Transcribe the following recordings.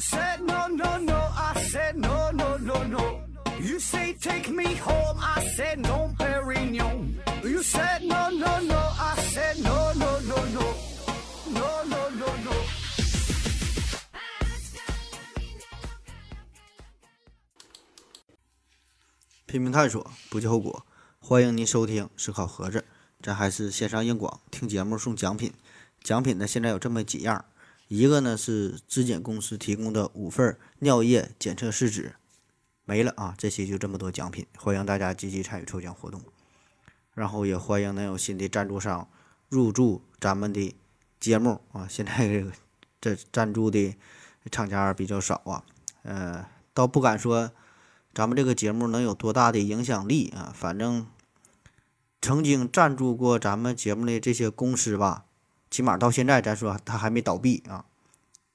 said no no no, I said no no no no. You say take me home, I said no, Perignon. You said no no no, I said no no no no, no no no no. 拼命探索，不计后果。欢迎您收听思考盒子，咱还是线上硬广，听节目送奖品。奖品呢，现在有这么几样，一个呢是质检公司提供的五份尿液检测试纸，没了啊！这期就这么多奖品，欢迎大家积极参与抽奖活动。然后也欢迎能有新的赞助商入驻咱们的节目啊！现在这个这赞助的厂家比较少啊，呃，倒不敢说。咱们这个节目能有多大的影响力啊？反正曾经赞助过咱们节目的这些公司吧，起码到现在咱说他还没倒闭啊。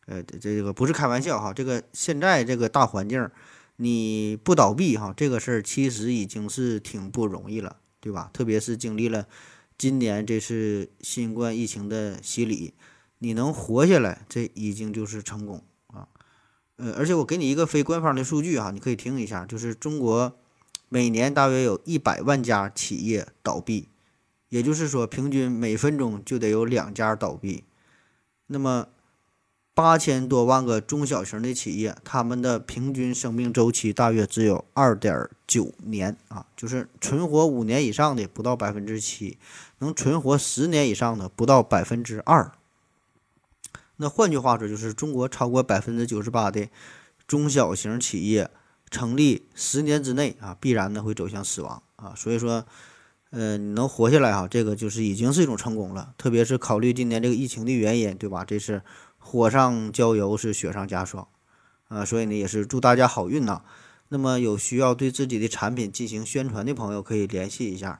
呃，这个不是开玩笑哈，这个现在这个大环境，你不倒闭哈，这个事儿其实已经是挺不容易了，对吧？特别是经历了今年这次新冠疫情的洗礼，你能活下来，这已经就是成功啊。呃，而且我给你一个非官方的数据哈，你可以听一下，就是中国每年大约有一百万家企业倒闭，也就是说，平均每分钟就得有两家倒闭。那么八千多万个中小型的企业，他们的平均生命周期大约只有二点九年啊，就是存活五年以上的不到百分之七，能存活十年以上的不到百分之二。那换句话说，就是中国超过百分之九十八的中小型企业成立十年之内啊，必然呢会走向死亡啊。所以说，呃，你能活下来哈，这个就是已经是一种成功了。特别是考虑今年这个疫情的原因，对吧？这是火上浇油，是雪上加霜啊。所以呢，也是祝大家好运呐。那么有需要对自己的产品进行宣传的朋友，可以联系一下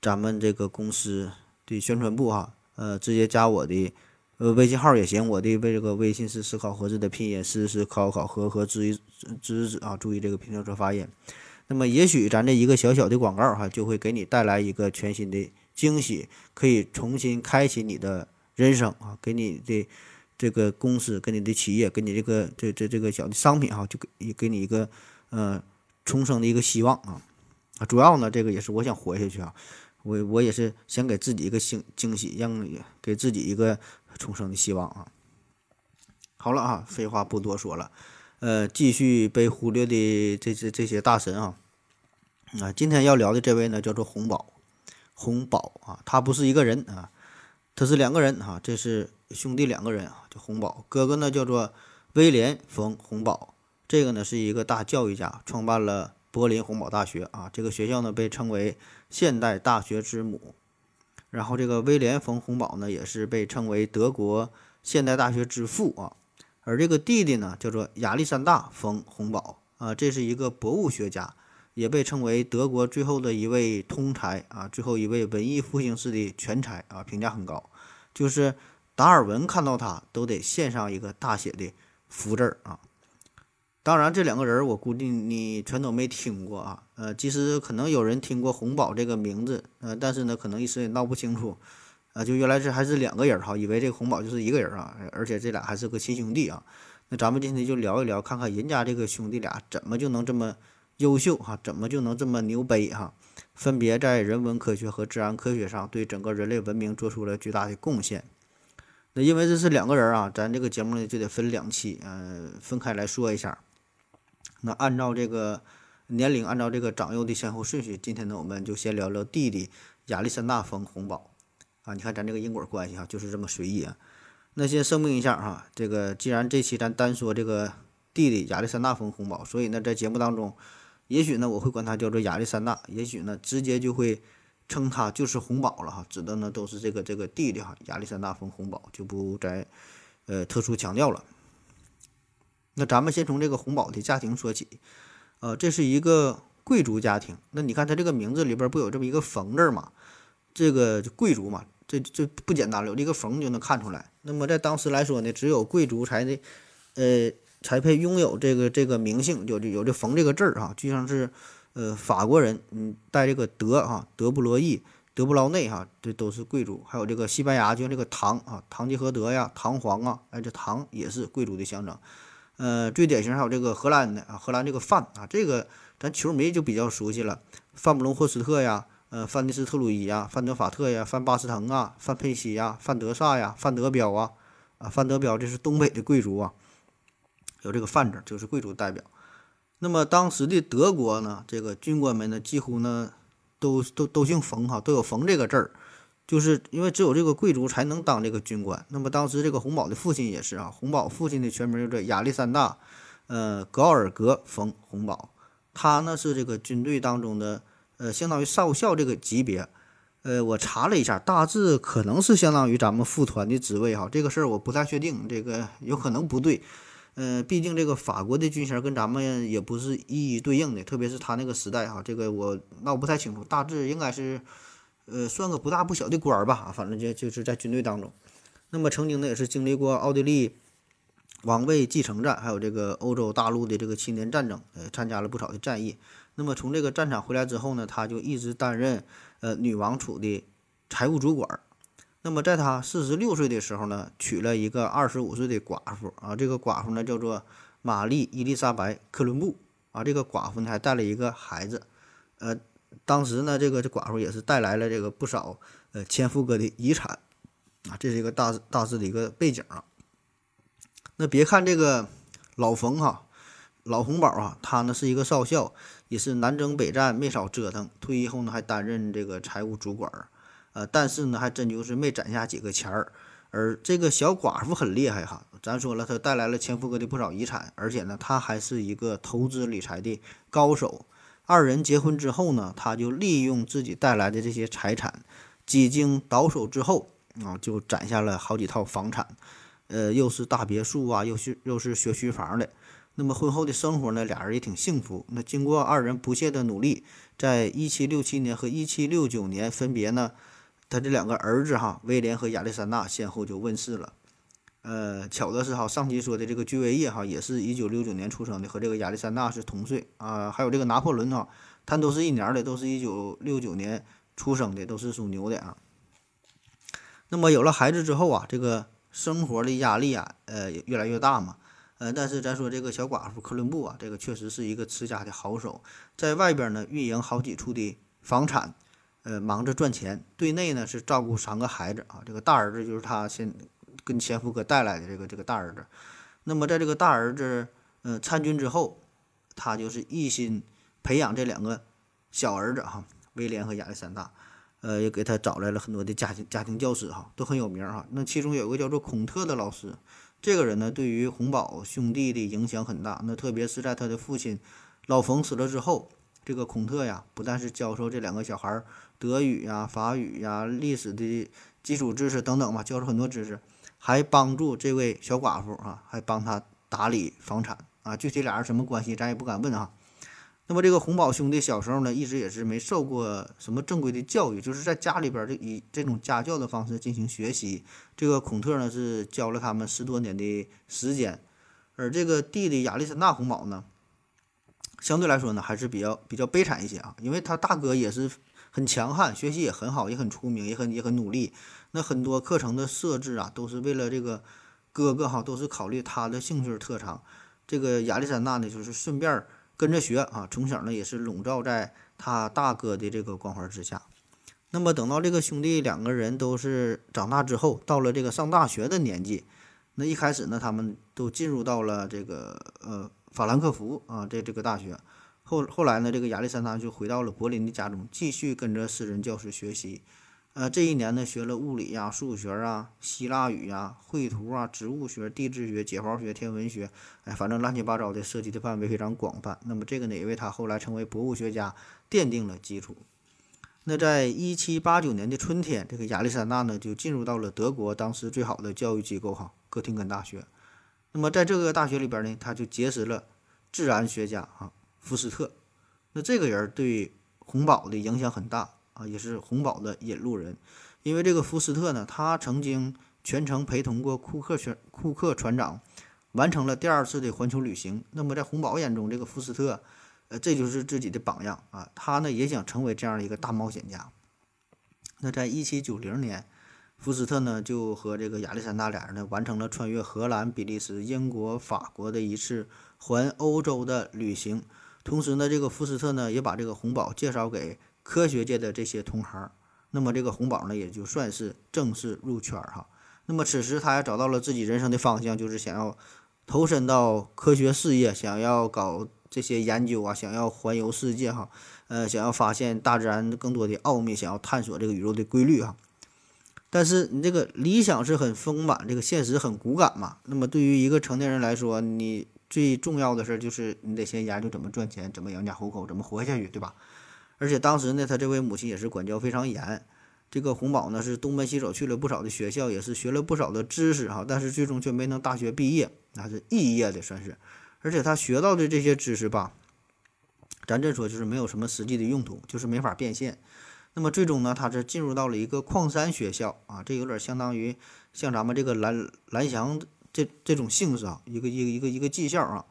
咱们这个公司的宣传部哈，呃，直接加我的。呃，微信号也行，我的微这个微信是思考盒子的拼音，思思考考和和知知啊，注意这个平舌发音。那么也许咱这一个小小的广告哈，就会给你带来一个全新的惊喜，可以重新开启你的人生啊，给你的这个公司、给你的企业、给你这个这这这个小的商品哈，就给给你一个呃重生的一个希望啊啊，主要呢，这个也是我想活下去啊。我我也是想给自己一个惊惊喜，让给自己一个重生的希望啊！好了啊，废话不多说了，呃，继续被忽略的这这这些大神啊啊！今天要聊的这位呢，叫做洪宝，洪宝啊，他不是一个人啊，他是两个人哈，这是兄弟两个人啊，叫洪宝，哥哥呢叫做威廉·冯·洪宝，这个呢是一个大教育家，创办了。柏林洪堡大学啊，这个学校呢被称为现代大学之母。然后这个威廉·冯·洪堡呢，也是被称为德国现代大学之父啊。而这个弟弟呢，叫做亚历山大·冯·洪堡啊，这是一个博物学家，也被称为德国最后的一位通才啊，最后一位文艺复兴式的全才啊，评价很高。就是达尔文看到他都得献上一个大写的福字儿啊。当然，这两个人我估计你全都没听过啊。呃，其实可能有人听过洪宝这个名字，呃，但是呢，可能一时也闹不清楚，啊，就原来是还是两个人哈，以为这个洪宝就是一个人啊，而且这俩还是个亲兄弟啊。那咱们今天就聊一聊，看看人家这个兄弟俩怎么就能这么优秀哈，怎么就能这么牛掰哈，分别在人文科学和自然科学上对整个人类文明做出了巨大的贡献。那因为这是两个人啊，咱这个节目呢就得分两期，嗯，分开来说一下。那按照这个年龄，按照这个长幼的先后顺序，今天呢，我们就先聊聊弟弟亚历山大·冯·洪堡啊。你看咱这个因果关系哈，就是这么随意啊。那先声明一下哈，这个既然这期咱单说这个弟弟亚历山大·冯·洪堡，所以呢，在节目当中，也许呢我会管他叫做亚历山大，也许呢直接就会称他就是红宝了哈，指的呢都是这个这个弟弟哈，亚历山大·冯·洪堡，就不再呃特殊强调了。那咱们先从这个红宝的家庭说起，呃，这是一个贵族家庭。那你看他这个名字里边不有这么一个“冯”字吗？这个贵族嘛，这这不简单了，有这个“冯”就能看出来。那么在当时来说呢，只有贵族才的，呃，才配拥有这个这个名姓，有有这“冯”这个字儿哈，就像是呃法国人，嗯，带这个德哈，德布罗意、德布劳内哈，这都是贵族。还有这个西班牙，就像这个唐啊，唐吉诃德呀，唐皇啊，哎，这唐也是贵族的象征。呃，最典型还有这个荷兰的啊，荷兰这个范啊，这个咱球迷就比较熟悉了，范布隆霍斯特呀，呃，范尼斯特鲁伊呀，范德法特呀，范巴斯滕啊，范佩西呀，范德萨呀，范德彪啊，啊，范德彪这是东北的贵族啊，有这个范字就是贵族代表。那么当时的德国呢，这个军官们呢，几乎呢都都都姓冯哈，都有冯这个字儿。就是因为只有这个贵族才能当这个军官。那么当时这个洪堡的父亲也是啊，洪堡父亲的全名叫做亚历山大，呃，格奥尔格·冯·洪堡。他呢是这个军队当中的，呃，相当于少校这个级别。呃，我查了一下，大致可能是相当于咱们副团的职位哈。这个事儿我不太确定，这个有可能不对。呃，毕竟这个法国的军衔跟咱们也不是一一对应的，特别是他那个时代哈，这个我闹不太清楚，大致应该是。呃，算个不大不小的官儿吧，反正就就是在军队当中。那么曾经呢，也是经历过奥地利王位继承战，还有这个欧洲大陆的这个七年战争，呃，参加了不少的战役。那么从这个战场回来之后呢，他就一直担任呃女王储的财务主管。那么在他四十六岁的时候呢，娶了一个二十五岁的寡妇啊，这个寡妇呢叫做玛丽伊丽莎白·克伦布啊，这个寡妇呢还带了一个孩子，呃。当时呢，这个这寡妇也是带来了这个不少呃前夫哥的遗产啊，这是一个大大致的一个背景啊。那别看这个老冯哈，老洪宝啊，他呢是一个少校，也是南征北战没少折腾，退役后呢还担任这个财务主管儿，呃，但是呢还真就是没攒下几个钱儿。而这个小寡妇很厉害哈，咱说了，她带来了前夫哥的不少遗产，而且呢，她还是一个投资理财的高手。二人结婚之后呢，她就利用自己带来的这些财产，几经倒手之后啊，就攒下了好几套房产，呃，又是大别墅啊，又是又是学区房的。那么婚后的生活呢，俩人也挺幸福。那经过二人不懈的努力，在一七六七年和一七六九年分别呢，他这两个儿子哈，威廉和亚历山大先后就问世了。呃，巧的是哈，上期说的这个居维叶哈，也是一九六九年出生的，和这个亚历山大是同岁啊。还有这个拿破仑哈，他都是一年的，都是一九六九年出生的，都是属牛的啊。那么有了孩子之后啊，这个生活的压力啊，呃，越来越大嘛。呃，但是咱说这个小寡妇克伦布啊，这个确实是一个持家的好手，在外边呢运营好几处的房产，呃，忙着赚钱，对内呢是照顾三个孩子啊，这个大儿子就是他先。跟前夫哥带来的这个这个大儿子，那么在这个大儿子嗯参军之后，他就是一心培养这两个小儿子哈，威廉和亚历山大，呃，也给他找来了很多的家庭家庭教师哈，都很有名哈。那其中有个叫做孔特的老师，这个人呢对于洪宝兄弟的影响很大。那特别是在他的父亲老冯死了之后，这个孔特呀，不但是教授这两个小孩德语呀、法语呀、历史的基础知识等等吧，教授很多知识。还帮助这位小寡妇啊，还帮他打理房产啊。具体俩人什么关系，咱也不敢问啊。那么这个洪宝兄弟小时候呢，一直也是没受过什么正规的教育，就是在家里边儿以这种家教的方式进行学习。这个孔特呢是教了他们十多年的时间，而这个弟弟亚历山大洪宝呢，相对来说呢还是比较比较悲惨一些啊，因为他大哥也是很强悍，学习也很好，也很出名，也很也很努力。那很多课程的设置啊，都是为了这个哥哥哈，都是考虑他的兴趣特长。这个亚历山大呢，就是顺便跟着学啊，从小呢也是笼罩在他大哥的这个光环之下。那么等到这个兄弟两个人都是长大之后，到了这个上大学的年纪，那一开始呢，他们都进入到了这个呃法兰克福啊这这个大学。后后来呢，这个亚历山大就回到了柏林的家中，继续跟着私人教师学习。呃，这一年呢，学了物理呀、数学啊、希腊语呀、绘图啊、植物学、地质学、解剖学、天文学，哎，反正乱七八糟的，涉及的范围非常广泛。那么这个呢，也为他后来成为博物学家奠定了基础。那在一七八九年的春天，这个亚历山大呢，就进入到了德国当时最好的教育机构哈——哥廷根大学。那么在这个大学里边呢，他就结识了自然学家哈福斯特。那这个人对洪堡的影响很大。啊，也是洪堡的引路人，因为这个福斯特呢，他曾经全程陪同过库克船库克船长，完成了第二次的环球旅行。那么在洪堡眼中，这个福斯特，呃，这就是自己的榜样啊。他呢也想成为这样一个大冒险家。那在一七九零年，福斯特呢就和这个亚历山大俩人呢完成了穿越荷兰、比利时、英国、法国的一次环欧洲的旅行。同时呢，这个福斯特呢也把这个红宝介绍给科学界的这些同行。那么这个红宝呢也就算是正式入圈哈。那么此时他也找到了自己人生的方向，就是想要投身到科学事业，想要搞这些研究啊，想要环游世界哈，呃，想要发现大自然更多的奥秘，想要探索这个宇宙的规律哈。但是你这个理想是很丰满，这个现实很骨感嘛。那么对于一个成年人来说，你最重要的事儿就是你得先研究怎么赚钱，怎么养家糊口，怎么活下去，对吧？而且当时呢，他这位母亲也是管教非常严。这个洪宝呢是东奔西走去了不少的学校，也是学了不少的知识哈，但是最终却没能大学毕业，那是肄业的算是。而且他学到的这些知识吧，咱这说就是没有什么实际的用途，就是没法变现。那么最终呢，他是进入到了一个矿山学校啊，这有点相当于像咱们这个蓝蓝翔这这种性质啊，一个一个一个一个技校啊。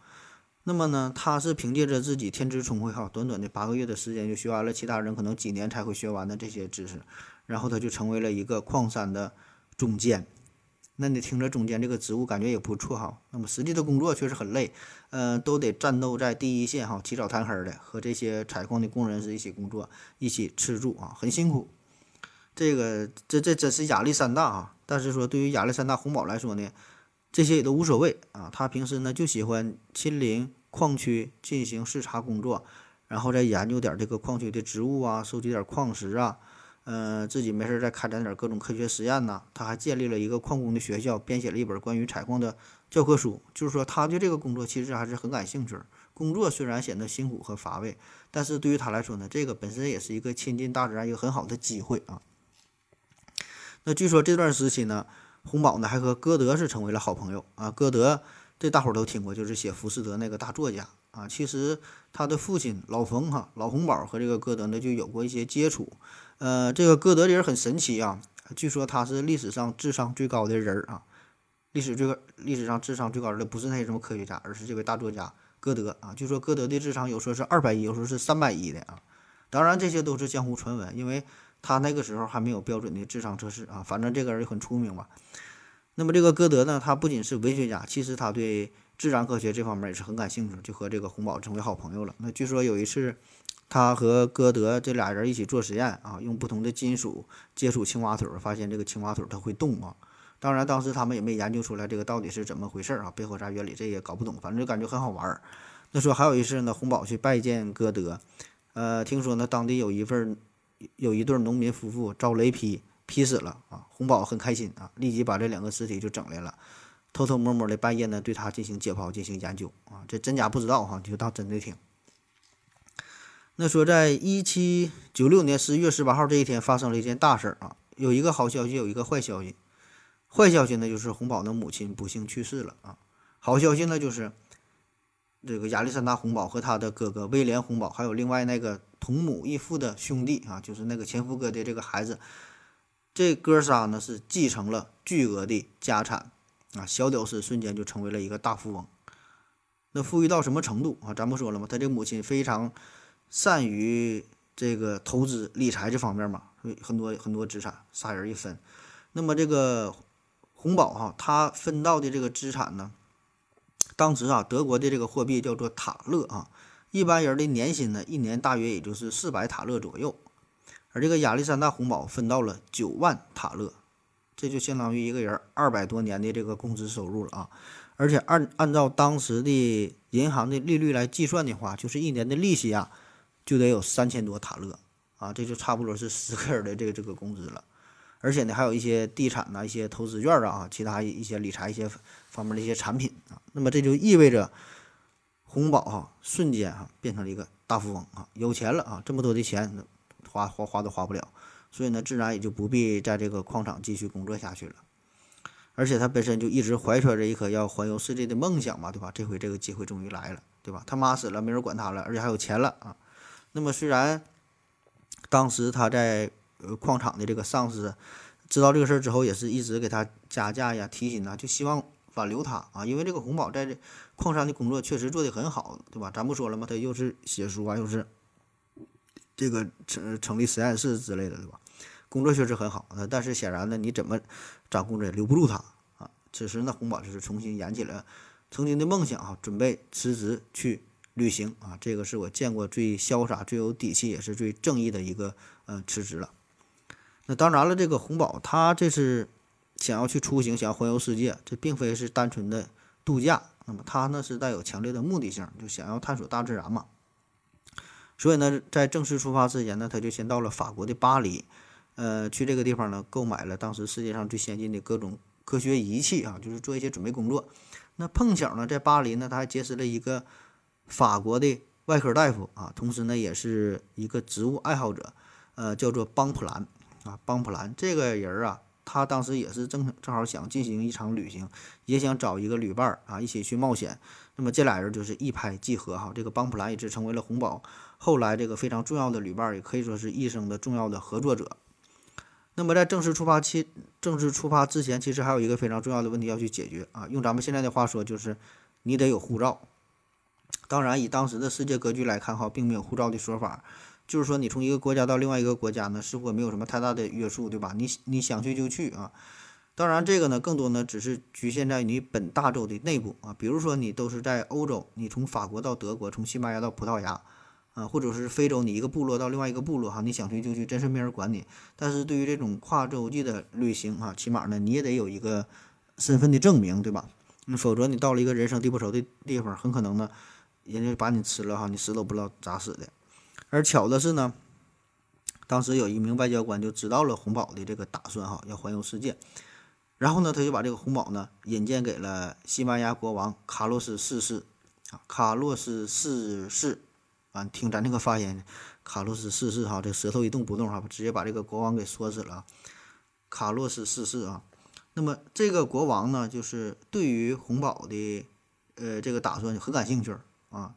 那么呢，他是凭借着自己天资聪慧哈，短短的八个月的时间就学完了其他人可能几年才会学完的这些知识，然后他就成为了一个矿山的总监。那你听着中间这个职务感觉也不错哈，那么实际的工作确实很累，呃，都得战斗在第一线哈，起早贪黑的和这些采矿的工人是一起工作，一起吃住啊，很辛苦。这个这这真是压力山大啊！但是说对于亚历山大红宝来说呢，这些也都无所谓啊，他平时呢就喜欢亲临矿区进行视察工作，然后再研究点这个矿区的植物啊，收集点矿石啊。呃，自己没事再开展点各种科学实验呢。他还建立了一个矿工的学校，编写了一本关于采矿的教科书。就是说，他对这个工作其实还是很感兴趣。工作虽然显得辛苦和乏味，但是对于他来说呢，这个本身也是一个亲近大自然一个很好的机会啊。那据说这段时期呢，洪堡呢还和歌德是成为了好朋友啊。歌德这大伙都听过，就是写《浮士德》那个大作家啊。其实他的父亲老冯哈老洪宝和这个歌德呢就有过一些接触。呃，这个歌德这人很神奇啊，据说他是历史上智商最高的人儿啊。历史最高，历史上智商最高的不是那些什么科学家，而是这位大作家歌德啊。据说歌德的智商有说是二百亿，有时候是三百亿的啊。当然这些都是江湖传闻，因为他那个时候还没有标准的智商测试啊。反正这个人很出名嘛。那么这个歌德呢，他不仅是文学家，其实他对自然科学这方面也是很感兴趣，就和这个洪堡成为好朋友了。那据说有一次。他和歌德这俩人一起做实验啊，用不同的金属接触青蛙腿，发现这个青蛙腿它会动啊。当然，当时他们也没研究出来这个到底是怎么回事啊，背后啥原理这也搞不懂，反正就感觉很好玩。那说还有一次呢，洪堡去拜见歌德，呃，听说呢当地有一份有一对农民夫妇遭雷劈劈死了啊，红宝很开心啊，立即把这两个尸体就整来了，偷偷摸摸的半夜呢对他进行解剖进行研究啊，这真假不知道哈，就当真的听。那说，在一七九六年十一月十八号这一天，发生了一件大事啊！有一个好消息，有一个坏消息。坏消息呢，就是红宝的母亲不幸去世了啊。好消息呢，就是这个亚历山大·红宝和他的哥哥威廉·红宝，还有另外那个同母异父的兄弟啊，就是那个前夫哥的这个孩子，这哥仨呢是继承了巨额的家产啊。小屌丝瞬间就成为了一个大富翁。那富裕到什么程度啊？咱不说了吗？他这母亲非常。善于这个投资理财这方面嘛，很多很多资产，仨人一分。那么这个洪宝哈，他分到的这个资产呢，当时啊，德国的这个货币叫做塔勒啊，一般人的年薪呢，一年大约也就是四百塔勒左右。而这个亚历山大红堡分到了九万塔勒，这就相当于一个人二百多年的这个工资收入了啊！而且按按照当时的银行的利率来计算的话，就是一年的利息啊。就得有三千多塔勒啊，这就差不多是十个人的这个这个工资了，而且呢，还有一些地产呐、一些投资券啊，其他一些理财一些方面的一些产品啊，那么这就意味着红宝哈瞬间哈变成了一个大富翁啊，有钱了啊，这么多的钱花花花都花不了，所以呢，自然也就不必在这个矿场继续工作下去了，而且他本身就一直怀揣着一颗要环游世界的梦想嘛，对吧？这回这个机会终于来了，对吧？他妈死了，没人管他了，而且还有钱了啊。那么虽然当时他在呃矿场的这个上司知道这个事儿之后，也是一直给他加价呀、提薪呐，就希望挽留他啊，因为这个红宝在这矿山的工作确实做得很好，对吧？咱不说了吗？他又是写书啊，又是这个成成立实验室之类的，对吧？工作确实很好，呃，但是显然呢，你怎么掌控着也留不住他啊。此时呢，洪宝就是重新燃起了曾经的梦想啊，准备辞职去旅行啊。这个是我见过最潇洒、最有底气，也是最正义的一个呃辞职了。那当然了，这个洪宝他这是想要去出行，想要环游世界，这并非是单纯的度假。那么他呢是带有强烈的目的性，就想要探索大自然嘛。所以呢，在正式出发之前呢，他就先到了法国的巴黎，呃，去这个地方呢购买了当时世界上最先进的各种科学仪器啊，就是做一些准备工作。那碰巧呢，在巴黎呢，他还结识了一个法国的外科大夫啊，同时呢，也是一个植物爱好者，呃，叫做邦普兰。啊，邦普兰这个人啊，他当时也是正正好想进行一场旅行，也想找一个旅伴儿啊，一起去冒险。那么这俩人就是一拍即合哈。这个邦普兰也是成为了红宝后来这个非常重要的旅伴，也可以说是一生的重要的合作者。那么在正式出发期，正式出发之前，其实还有一个非常重要的问题要去解决啊。用咱们现在的话说，就是你得有护照。当然，以当时的世界格局来看哈，并没有护照的说法。就是说，你从一个国家到另外一个国家呢，似乎没有什么太大的约束，对吧？你你想去就去啊。当然，这个呢，更多呢只是局限在你本大洲的内部啊。比如说，你都是在欧洲，你从法国到德国，从西班牙到葡萄牙，啊，或者是非洲，你一个部落到另外一个部落哈，你想去就去，真是没人管你。但是对于这种跨洲际的旅行啊，起码呢，你也得有一个身份的证明，对吧？否则你到了一个人生地不熟的地方，很可能呢，人家把你吃了哈，你死都不知道咋死的。而巧的是呢，当时有一名外交官就知道了洪宝的这个打算哈，要环游世界。然后呢，他就把这个洪宝呢引荐给了西班牙国王卡洛斯四世啊，卡洛斯四世啊，听咱这个发言，卡洛斯四世哈，这舌头一动不动哈，直接把这个国王给说死了。卡洛斯四世啊，那么这个国王呢，就是对于洪宝的呃这个打算很感兴趣啊。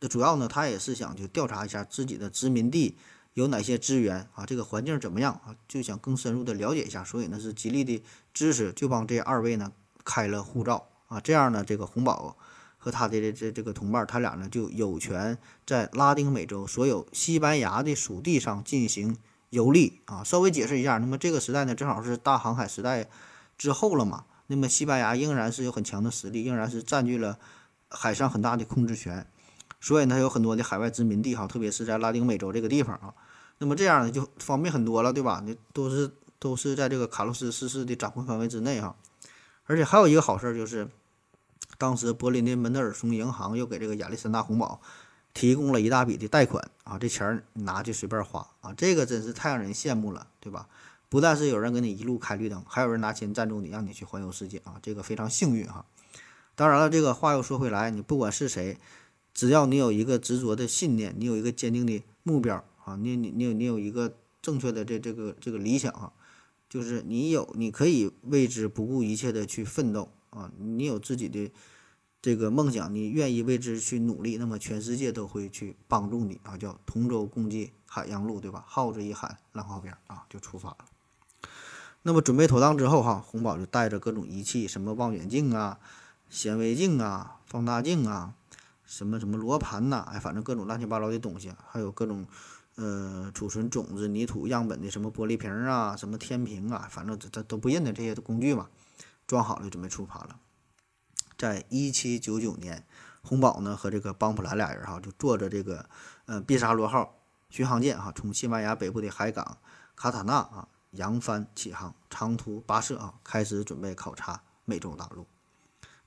那主要呢，他也是想去调查一下自己的殖民地有哪些资源啊，这个环境怎么样啊，就想更深入的了解一下，所以呢是极力的支持，就帮这二位呢开了护照啊，这样呢，这个洪宝和他的这这这个同伴，他俩呢就有权在拉丁美洲所有西班牙的属地上进行游历啊。稍微解释一下，那么这个时代呢，正好是大航海时代之后了嘛，那么西班牙仍然是有很强的实力，仍然是占据了海上很大的控制权。所以呢，有很多的海外殖民地哈，特别是在拉丁美洲这个地方啊，那么这样呢就方便很多了，对吧？你都是都是在这个卡洛斯四世的掌控范围之内哈。而且还有一个好事就是，当时柏林的门德尔松银行又给这个亚历山大红宝提供了一大笔的贷款啊，这钱儿拿去随便花啊，这个真是太让人羡慕了，对吧？不但是有人给你一路开绿灯，还有人拿钱赞助你，让你去环游世界啊，这个非常幸运哈。当然了，这个话又说回来，你不管是谁。只要你有一个执着的信念，你有一个坚定的目标啊，你你你有你有一个正确的这这个这个理想啊，就是你有你可以为之不顾一切的去奋斗啊，你有自己的这个梦想，你愿意为之去努力，那么全世界都会去帮助你啊，叫同舟共济海洋路，对吧？号子一喊，浪靠边啊，就出发了。那么准备妥当之后哈，红宝就带着各种仪器，什么望远镜啊、显微镜啊、放大镜啊。什么什么罗盘呐，哎，反正各种乱七八糟的东西，还有各种，呃，储存种子、泥土样本的什么玻璃瓶啊，什么天平啊，反正这这都不认的这些工具嘛，装好了准备出发了。在一七九九年，洪宝呢和这个邦普兰俩人哈，就坐着这个呃毕沙罗号巡航舰哈，从西班牙北部的海港卡塔纳啊扬帆起航，长途跋涉啊，开始准备考察美洲大陆。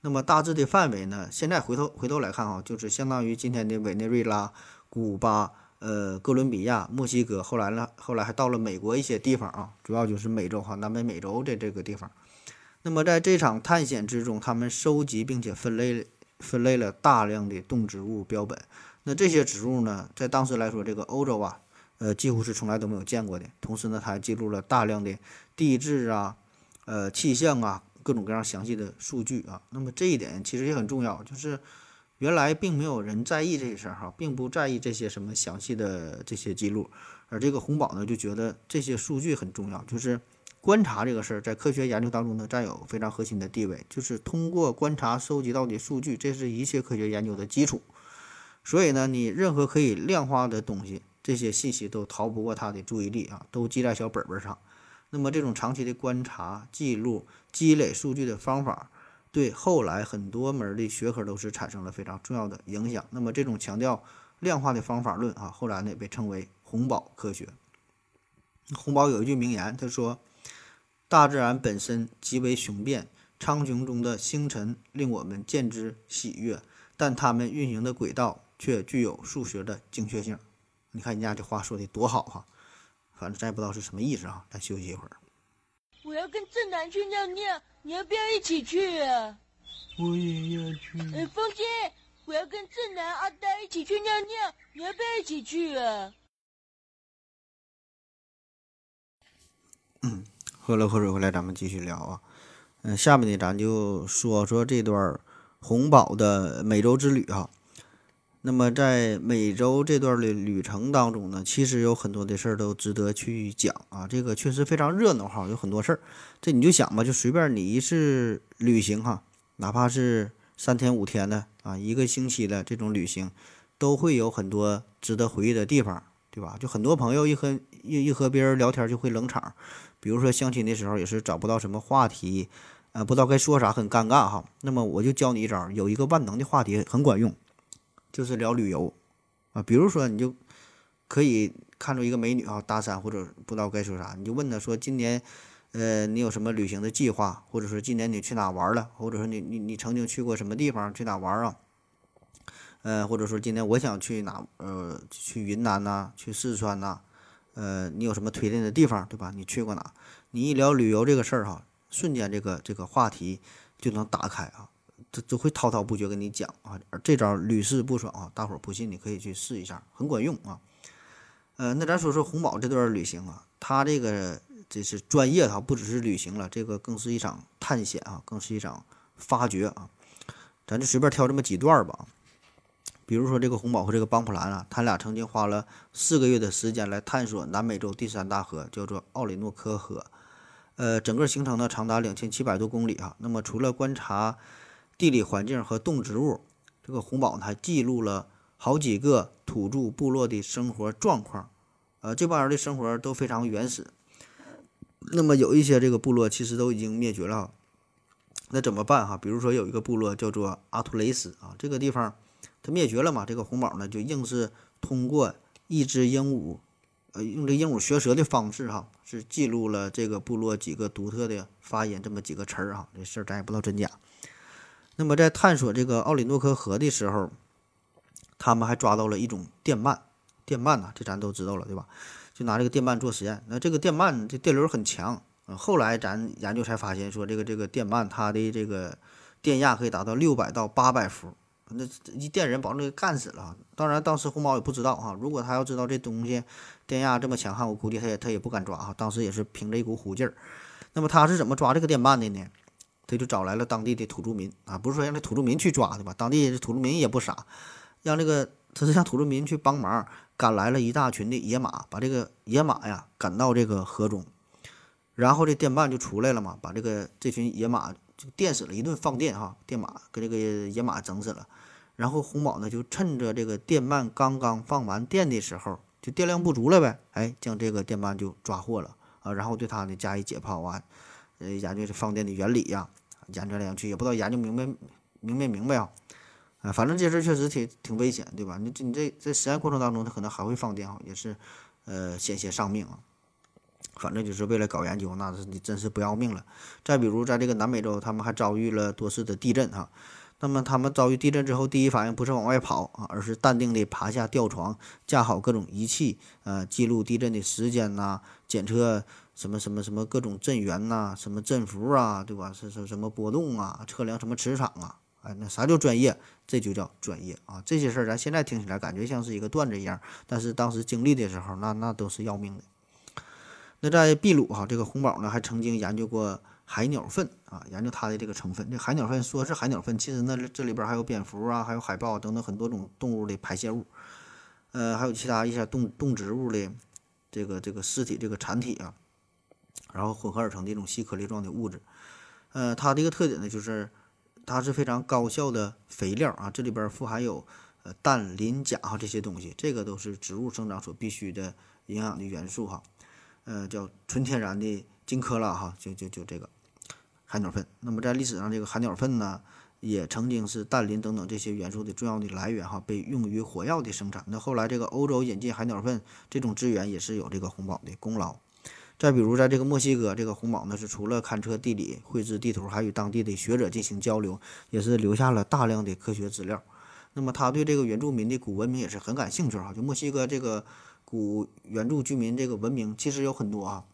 那么大致的范围呢？现在回头回头来看啊，就是相当于今天的委内瑞拉、古巴、呃哥伦比亚、墨西哥，后来呢，后来还到了美国一些地方啊，主要就是美洲哈，南北美洲的这个地方。那么在这场探险之中，他们收集并且分类分类了大量的动植物标本。那这些植物呢，在当时来说，这个欧洲啊，呃几乎是从来都没有见过的。同时呢，他还记录了大量的地质啊、呃气象啊。各种各样详细的数据啊，那么这一点其实也很重要，就是原来并没有人在意这些事儿哈，并不在意这些什么详细的这些记录，而这个红宝呢就觉得这些数据很重要，就是观察这个事儿在科学研究当中呢占有非常核心的地位，就是通过观察收集到的数据，这是一切科学研究的基础。所以呢，你任何可以量化的东西，这些信息都逃不过他的注意力啊，都记在小本本上。那么这种长期的观察、记录、积累数据的方法，对后来很多门的学科都是产生了非常重要的影响。那么这种强调量化的方法论啊，后来呢被称为红宝科学。红宝有一句名言，他说：“大自然本身极为雄辩，苍穹中的星辰令我们见之喜悦，但它们运行的轨道却具有数学的精确性。”你看人家这话说的多好哈！反正咱也不知道是什么意思啊，咱休息一会儿。我要跟正南去尿尿，你要不要一起去啊？我也要去。哎，风姐，我要跟正南、阿呆一起去尿尿，你要不要一起去啊？嗯，喝了口水回来，咱们继续聊啊。嗯，下面呢，咱就说说这段红宝的美洲之旅哈。那么在美洲这段的旅程当中呢，其实有很多的事儿都值得去讲啊。这个确实非常热闹哈，有很多事儿。这你就想吧，就随便你一次旅行哈，哪怕是三天五天的啊，一个星期的这种旅行，都会有很多值得回忆的地方，对吧？就很多朋友一和一一和别人聊天就会冷场。比如说相亲的时候也是找不到什么话题，呃，不知道该说啥，很尴尬哈。那么我就教你一招，有一个万能的话题很管用，就是聊旅游啊。比如说你就可以看着一个美女啊，搭讪或者不知道该说啥，你就问她说今年呃你有什么旅行的计划，或者说今年你去哪玩了，或者说你你你曾经去过什么地方，去哪玩啊？呃，或者说今年我想去哪呃去云南呐，去四川呐。呃，你有什么推荐的地方，对吧？你去过哪？你一聊旅游这个事儿哈，瞬间这个这个话题就能打开啊，这就会滔滔不绝跟你讲啊。这招屡试不爽啊，大伙儿不信你可以去试一下，很管用啊。呃，那咱说说红宝这段旅行啊，他这个这是专业哈，不只是旅行了，这个更是一场探险啊，更是一场发掘啊。咱就随便挑这么几段吧。比如说这个红宝和这个邦普兰啊，他俩曾经花了四个月的时间来探索南美洲第三大河，叫做奥里诺科河。呃，整个行程呢长达两千七百多公里啊。那么除了观察地理环境和动植物，这个红宝呢还记录了好几个土著部落的生活状况。呃，这帮人的生活都非常原始。那么有一些这个部落其实都已经灭绝了，那怎么办哈？比如说有一个部落叫做阿图雷斯啊，这个地方。它灭绝了嘛？这个红宝呢，就硬是通过一只鹦鹉，呃，用这鹦鹉学舌的方式哈，是记录了这个部落几个独特的发音，这么几个词儿哈。这事儿咱也不知道真假。那么在探索这个奥里诺科河的时候，他们还抓到了一种电鳗，电鳗呐，这咱都知道了对吧？就拿这个电鳗做实验。那这个电鳗这电流很强，后来咱研究才发现说，这个这个电鳗它的这个电压可以达到六百到八百伏。那一电人，保证给干死了。当然，当时红毛也不知道哈。如果他要知道这东西电压这么强悍，我估计他也他也不敢抓哈。当时也是凭着一股虎劲儿。那么他是怎么抓这个电鳗的呢？他就找来了当地的土著民啊，不是说让这土著民去抓的吧？当地土著民也不傻，让这个他是让土著民去帮忙，赶来了一大群的野马，把这个野马呀赶到这个河中，然后这电鳗就出来了嘛，把这个这群野马。就电死了一顿放电哈，电马给这个野马整死了，然后红宝呢就趁着这个电鳗刚刚放完电的时候，就电量不足了呗，哎，将这个电鳗就抓获了啊，然后对它呢加以解剖啊，呃，研究这放电的原理呀，研究来研究去也不知道研究明白明没明白啊，啊，反正这事确实挺挺危险，对吧？你这你这在实验过程当中，它可能还会放电哈，也是呃险些丧命啊。反正就是为了搞研究，那是你真是不要命了。再比如，在这个南美洲，他们还遭遇了多次的地震哈。那么他们遭遇地震之后，第一反应不是往外跑啊，而是淡定地爬下吊床，架好各种仪器，呃，记录地震的时间呐，检测什么什么什么各种震源呐，什么振幅啊，对吧？是是什么波动啊？测量什么磁场啊？哎，那啥叫专业？这就叫专业啊！这些事儿咱现在听起来感觉像是一个段子一样，但是当时经历的时候，那那都是要命的。那在秘鲁哈，这个红宝呢还曾经研究过海鸟粪啊，研究它的这个成分。这海鸟粪说是海鸟粪，其实呢这里边还有蝙蝠啊，还有海豹等等很多种动物的排泄物，呃，还有其他一些动动植物的这个这个尸体这个残体啊，然后混合而成的一种细颗粒状的物质。呃，它的一个特点呢就是它是非常高效的肥料啊，这里边富含有呃氮、磷、钾哈这些东西，这个都是植物生长所必须的营养的元素哈。呃，叫纯天然的金坷垃哈，就就就这个海鸟粪。那么在历史上，这个海鸟粪呢，也曾经是氮、磷等等这些元素的重要的来源哈，被用于火药的生产。那后来这个欧洲引进海鸟粪这种资源，也是有这个红宝的功劳。再比如，在这个墨西哥，这个红宝呢是除了勘测地理、绘制地图，还与当地的学者进行交流，也是留下了大量的科学资料。那么他对这个原住民的古文明也是很感兴趣哈，就墨西哥这个。古原住居民这个文明其实有很多啊，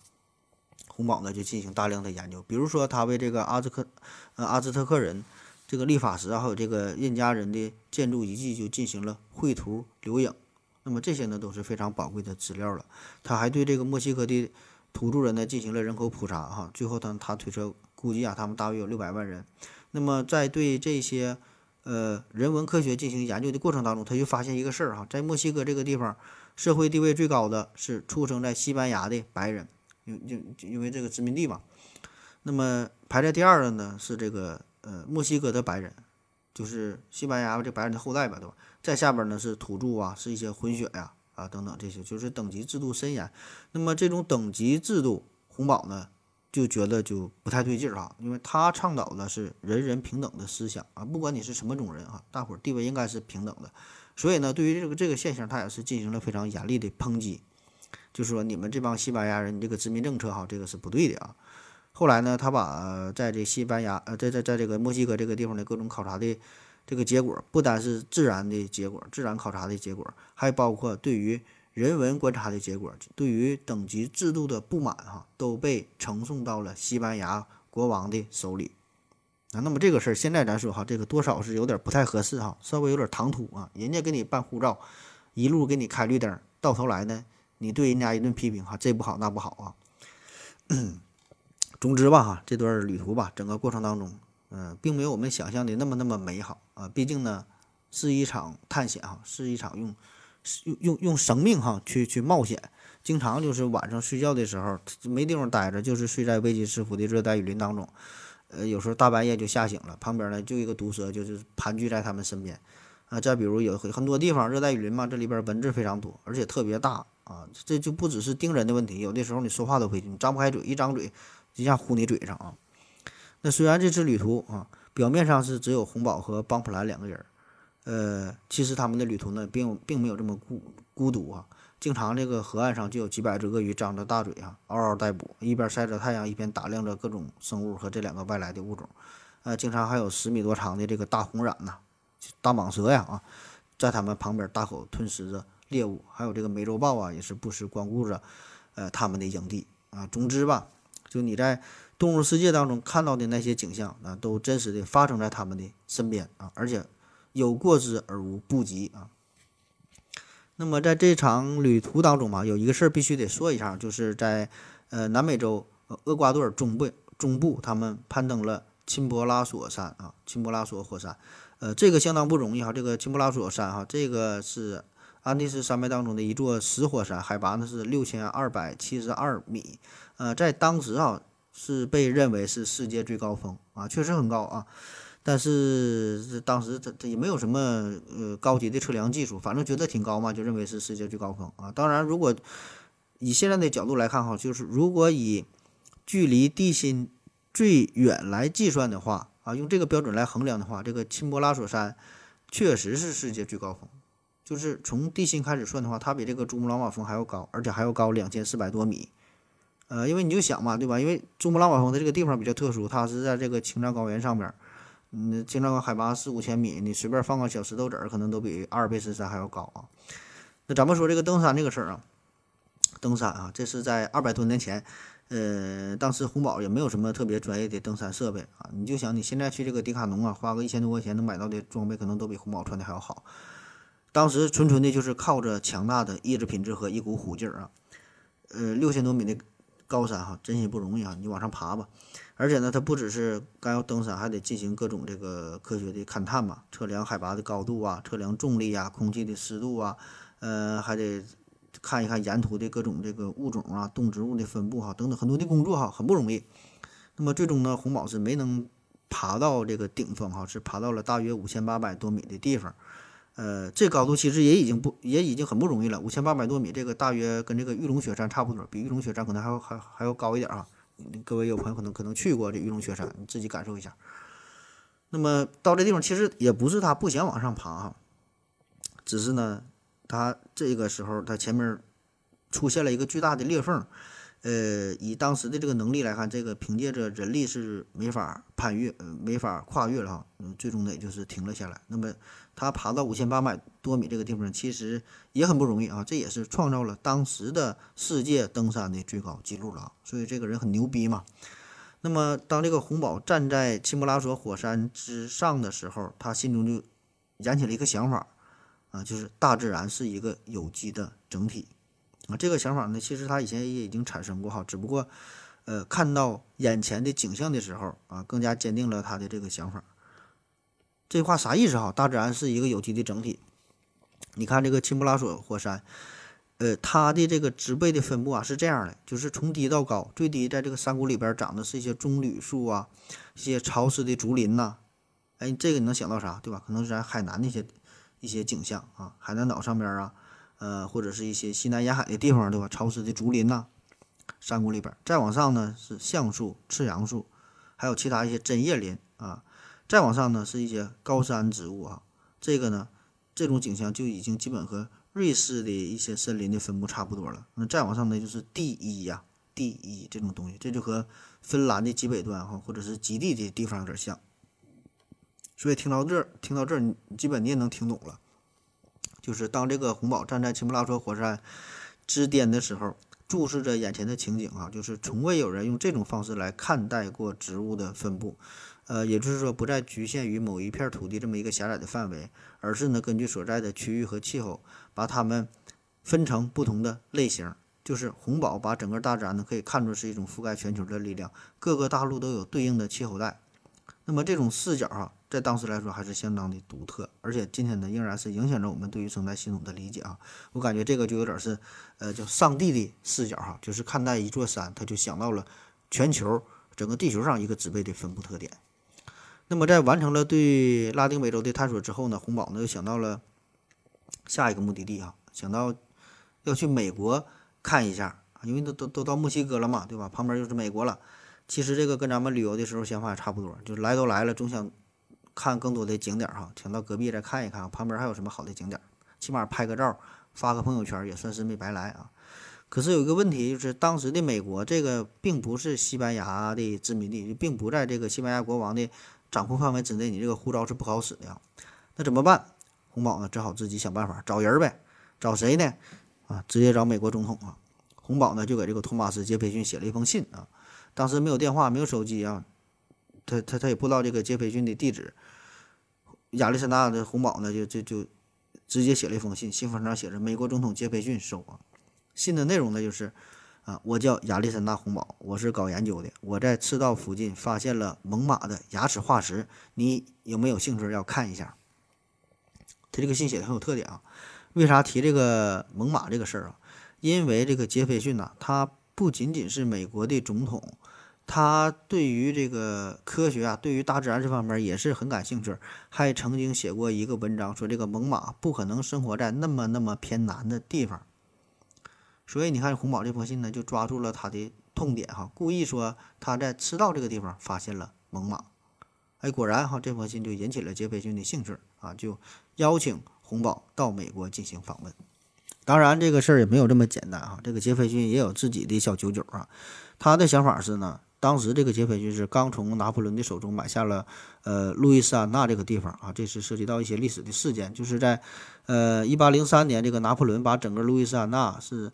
洪堡呢就进行大量的研究，比如说他为这个阿兹克呃阿兹特克人这个立法石啊，还有这个印加人的建筑遗迹就进行了绘图留影，那么这些呢都是非常宝贵的资料了。他还对这个墨西哥的土著人呢进行了人口普查哈，最后他他推测估计啊他们大约有六百万人。那么在对这些呃人文科学进行研究的过程当中，他就发现一个事儿哈，在墨西哥这个地方。社会地位最高的是出生在西班牙的白人，因因因为这个殖民地嘛。那么排在第二的呢是这个呃墨西哥的白人，就是西班牙这白人的后代吧，对吧？在下边呢是土著啊，是一些混血呀啊等等这些，就是等级制度森严。那么这种等级制度，洪堡呢就觉得就不太对劲儿哈，因为他倡导的是人人平等的思想啊，不管你是什么种人哈，大伙儿地位应该是平等的。所以呢，对于这个这个现象，他也是进行了非常严厉的抨击，就是说你们这帮西班牙人，你这个殖民政策哈，这个是不对的啊。后来呢，他把在这西班牙呃，在在在这个墨西哥这个地方的各种考察的这个结果，不单是自然的结果，自然考察的结果，还包括对于人文观察的结果，对于等级制度的不满哈，都被呈送到了西班牙国王的手里。啊，那么这个事儿现在咱说哈，这个多少是有点不太合适哈，稍微有点唐突啊。人家给你办护照，一路给你开绿灯，到头来呢，你对人家一顿批评哈，这不好那不好啊。总之吧哈，这段旅途吧，整个过程当中，嗯，并没有我们想象的那么那么美好啊。毕竟呢，是一场探险哈，是一场用用用用生命哈去去冒险。经常就是晚上睡觉的时候没地方待着，就是睡在危机四伏的热带雨林当中。呃，有时候大半夜就吓醒了，旁边呢就一个毒蛇，就是盘踞在他们身边，啊，再比如有很很多地方热带雨林嘛，这里边蚊子非常多，而且特别大啊，这就不只是盯人的问题，有的时候你说话都费劲，你张不开嘴，一张嘴一下呼你嘴上啊。那虽然这次旅途啊，表面上是只有红宝和邦普兰两个人，呃，其实他们的旅途呢，并并没有这么孤孤独啊。经常这个河岸上就有几百只鳄鱼张着大嘴啊，嗷嗷待哺，一边晒着太阳，一边打量着各种生物和这两个外来的物种。呃，经常还有十米多长的这个大红蚺呐，大蟒蛇呀啊，在他们旁边大口吞食着猎物。还有这个美洲豹啊，也是不时光顾着呃他们的营地啊。总之吧，就你在动物世界当中看到的那些景象啊，都真实的发生在他们的身边啊，而且有过之而无不及啊。那么在这场旅途当中嘛，有一个事儿必须得说一下，就是在呃南美洲厄瓜多尔中部中部，他们攀登了钦博拉索山啊，钦博拉索火山，呃，这个相当不容易哈。这个钦博拉索山哈，这个是安第斯山脉当中的一座死火山，海拔呢是六千二百七十二米，呃，在当时啊是被认为是世界最高峰啊，确实很高啊。但是当时他他也没有什么呃高级的测量技术，反正觉得挺高嘛，就认为是世界最高峰啊。当然，如果以现在的角度来看哈，就是如果以距离地心最远来计算的话啊，用这个标准来衡量的话，这个钦博拉索山确实是世界最高峰。就是从地心开始算的话，它比这个珠穆朗玛峰还要高，而且还要高两千四百多米。呃，因为你就想嘛，对吧？因为珠穆朗玛峰的这个地方比较特殊，它是在这个青藏高原上边。嗯，青藏高海拔四五千米，你随便放个小石头子儿，可能都比阿尔卑斯山还要高啊。那咱们说这个登山这个事儿啊，登山啊，这是在二百多年前，呃，当时红宝也没有什么特别专业的登山设备啊。你就想你现在去这个迪卡侬啊，花个一千多块钱能买到的装备，可能都比红宝穿的还要好。当时纯纯的就是靠着强大的意志品质和一股虎劲儿啊。呃，六千多米的高山哈，真心不容易啊，你往上爬吧。而且呢，它不只是刚要登山，还得进行各种这个科学的勘探嘛，测量海拔的高度啊，测量重力啊，空气的湿度啊，呃，还得看一看沿途的各种这个物种啊，动植物的分布哈，等等很多的工作哈，很不容易。那么最终呢，红宝是没能爬到这个顶峰哈，是爬到了大约五千八百多米的地方。呃，这高度其实也已经不也已经很不容易了，五千八百多米，这个大约跟这个玉龙雪山差不多，比玉龙雪山可能还要还还要高一点啊。各位有朋友可能可能去过这玉龙雪山，你自己感受一下。那么到这地方其实也不是他不想往上爬哈，只是呢，他这个时候他前面出现了一个巨大的裂缝。呃，以当时的这个能力来看，这个凭借着人力是没法攀越，没法跨越了哈。嗯，最终呢，也就是停了下来。那么，他爬到五千八百多米这个地方，其实也很不容易啊。这也是创造了当时的世界登山的最高纪录了啊。所以这个人很牛逼嘛。那么，当这个洪宝站在钦布拉索火山之上的时候，他心中就燃起了一个想法啊，就是大自然是一个有机的整体。啊，这个想法呢，其实他以前也已经产生过哈，只不过，呃，看到眼前的景象的时候啊，更加坚定了他的这个想法。这话啥意思哈？大自然是一个有机的整体。你看这个钦布拉索火山，呃，它的这个植被的分布啊是这样的，就是从低到高，最低在这个山谷里边长的是一些棕榈树啊，一些潮湿的竹林呐。哎，这个你能想到啥？对吧？可能是咱海南那些一些景象啊，海南岛上边啊。呃，或者是一些西南沿海的地方，对吧？潮湿的竹林呐，山谷里边，再往上呢是橡树、赤杨树，还有其他一些针叶林啊。再往上呢是一些高山植物啊。这个呢，这种景象就已经基本和瑞士的一些森林的分布差不多了。那再往上呢就是地衣呀，地衣这种东西，这就和芬兰的极北端哈，或者是极地的地方有点像。所以听到这儿，听到这儿，你基本你也能听懂了。就是当这个红宝站在钦布拉索火山之巅的时候，注视着眼前的情景啊，就是从未有人用这种方式来看待过植物的分布，呃，也就是说不再局限于某一片土地这么一个狭窄的范围，而是呢根据所在的区域和气候，把它们分成不同的类型。就是红宝把整个大自然呢可以看作是一种覆盖全球的力量，各个大陆都有对应的气候带。那么这种视角哈。在当时来说还是相当的独特，而且今天呢仍然是影响着我们对于生态系统的理解啊。我感觉这个就有点是，呃，叫上帝的视角哈，就是看待一座山，他就想到了全球整个地球上一个植被的分布特点。那么在完成了对拉丁美洲的探索之后呢，洪堡呢又想到了下一个目的地哈，想到要去美国看一下，因为都都都到墨西哥了嘛，对吧？旁边就是美国了。其实这个跟咱们旅游的时候想法也差不多，就来都来了，总想。看更多的景点哈，请到隔壁再看一看，旁边还有什么好的景点，起码拍个照，发个朋友圈也算是没白来啊。可是有一个问题，就是当时的美国这个并不是西班牙的殖民地，并不在这个西班牙国王的掌控范围之内，你这个护照是不好使的呀。那怎么办？洪宝呢只好自己想办法找人呗，找谁呢？啊，直接找美国总统啊。洪宝呢就给这个托马斯·杰斐逊写了一封信啊。当时没有电话，没有手机啊。他他他也不知道这个杰斐逊的地址，亚历山大的红宝呢就就就直接写了一封信，信封上写着“美国总统杰斐逊收”啊。信的内容呢就是啊，我叫亚历山大红宝，我是搞研究的，我在赤道附近发现了猛犸的牙齿化石，你有没有兴趣要看一下？他这个信写的很有特点啊。为啥提这个猛犸这个事儿啊？因为这个杰斐逊呐，他不仅仅是美国的总统。他对于这个科学啊，对于大自然这方面也是很感兴趣，还曾经写过一个文章，说这个猛犸不可能生活在那么那么偏南的地方。所以你看，洪宝这封信呢，就抓住了他的痛点哈，故意说他在赤道这个地方发现了猛犸。哎，果然哈，这封信就引起了杰斐逊的兴趣啊，就邀请洪宝到美国进行访问。当然，这个事儿也没有这么简单哈，这个杰斐逊也有自己的小九九啊，他的想法是呢。当时这个杰斐逊是刚从拿破仑的手中买下了，呃，路易斯安那这个地方啊，这是涉及到一些历史的事件，就是在，呃，一八零三年，这个拿破仑把整个路易斯安那是，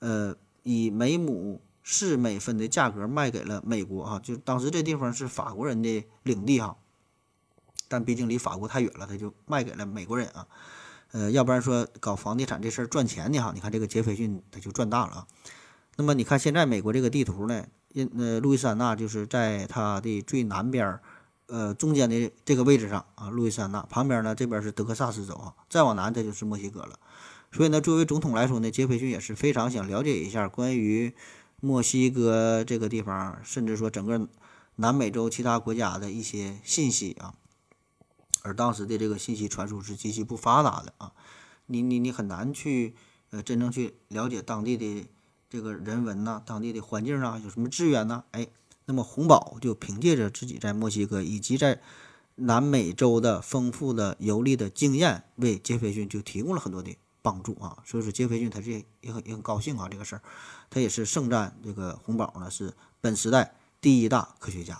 呃，以每亩四美分的价格卖给了美国啊，就当时这地方是法国人的领地哈，但毕竟离法国太远了，他就卖给了美国人啊，呃，要不然说搞房地产这事儿赚钱的哈，你看这个杰斐逊他就赚大了啊，那么你看现在美国这个地图呢？因呃，路易斯安那就是在它的最南边儿，呃，中间的这个位置上啊。路易斯安那旁边呢，这边是德克萨斯州啊，再往南这就是墨西哥了。所以呢，作为总统来说呢，杰斐逊也是非常想了解一下关于墨西哥这个地方，甚至说整个南美洲其他国家的一些信息啊。而当时的这个信息传输是极其不发达的啊，你你你很难去呃真正去了解当地的这个人文呐、当地的环境啊，有什么资源呐？哎，那么红宝就凭借着自己在墨西哥以及在南美洲的丰富的游历的经验，为杰斐逊就提供了很多的帮助啊。所以说杰斐逊他这也很也很高兴啊，这个事儿，他也是盛赞这个红宝呢是本时代第一大科学家。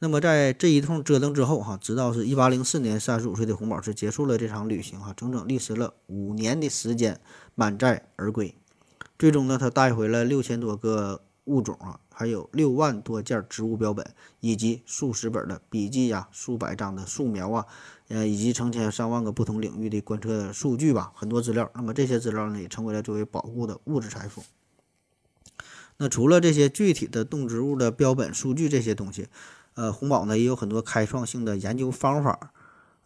那么在这一通折腾之后，哈，直到是一八零四年，三十五岁的红宝是结束了这场旅行，哈，整整历时了五年的时间，满载而归。最终呢，他带回了六千多个物种啊，还有六万多件植物标本，以及数十本的笔记呀，数百张的素描啊，呃，以及成千上万个不同领域的观测数据吧，很多资料。那么这些资料呢，也成为了作为保护的物质财富。那除了这些具体的动植物的标本数据这些东西。呃，洪堡呢也有很多开创性的研究方法，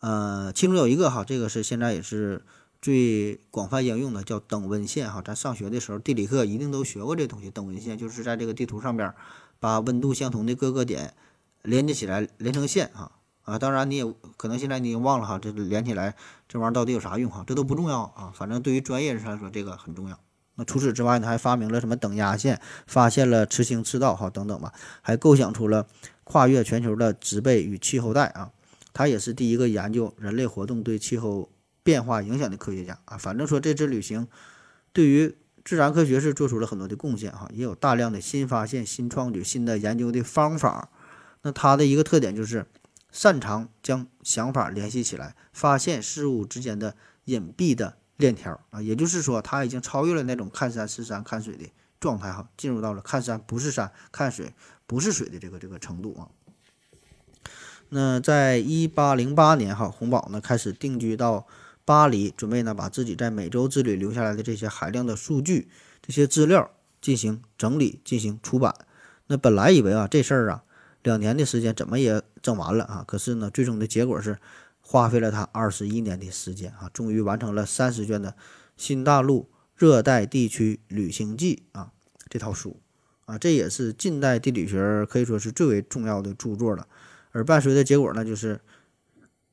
呃，其中有一个哈，这个是现在也是最广泛应用的，叫等温线哈。咱上学的时候，地理课一定都学过这东西。等温线就是在这个地图上边把温度相同的各个点连接起来，连成线哈。啊，当然你也可能现在你已经忘了哈，这连起来这玩意儿到底有啥用哈？这都不重要啊，反正对于专业人士来说，这个很重要。那除此之外呢，还发明了什么等压线，发现了磁性赤道哈等等吧，还构想出了。跨越全球的植被与气候带啊，他也是第一个研究人类活动对气候变化影响的科学家啊。反正说这次旅行对于自然科学是做出了很多的贡献哈，也有大量的新发现、新创举、新的研究的方法。那他的一个特点就是擅长将想法联系起来，发现事物之间的隐蔽的链条啊。也就是说，他已经超越了那种看山是山看水的状态哈，进入到了看山不是山看水。不是水的这个这个程度啊。那在一八零八年哈，洪堡呢开始定居到巴黎，准备呢把自己在美洲之旅留下来的这些海量的数据、这些资料进行整理、进行出版。那本来以为啊这事儿啊两年的时间怎么也整完了啊，可是呢最终的结果是花费了他二十一年的时间啊，终于完成了三十卷的《新大陆热带地区旅行记》啊这套书。啊，这也是近代地理学可以说是最为重要的著作了，而伴随的结果呢，就是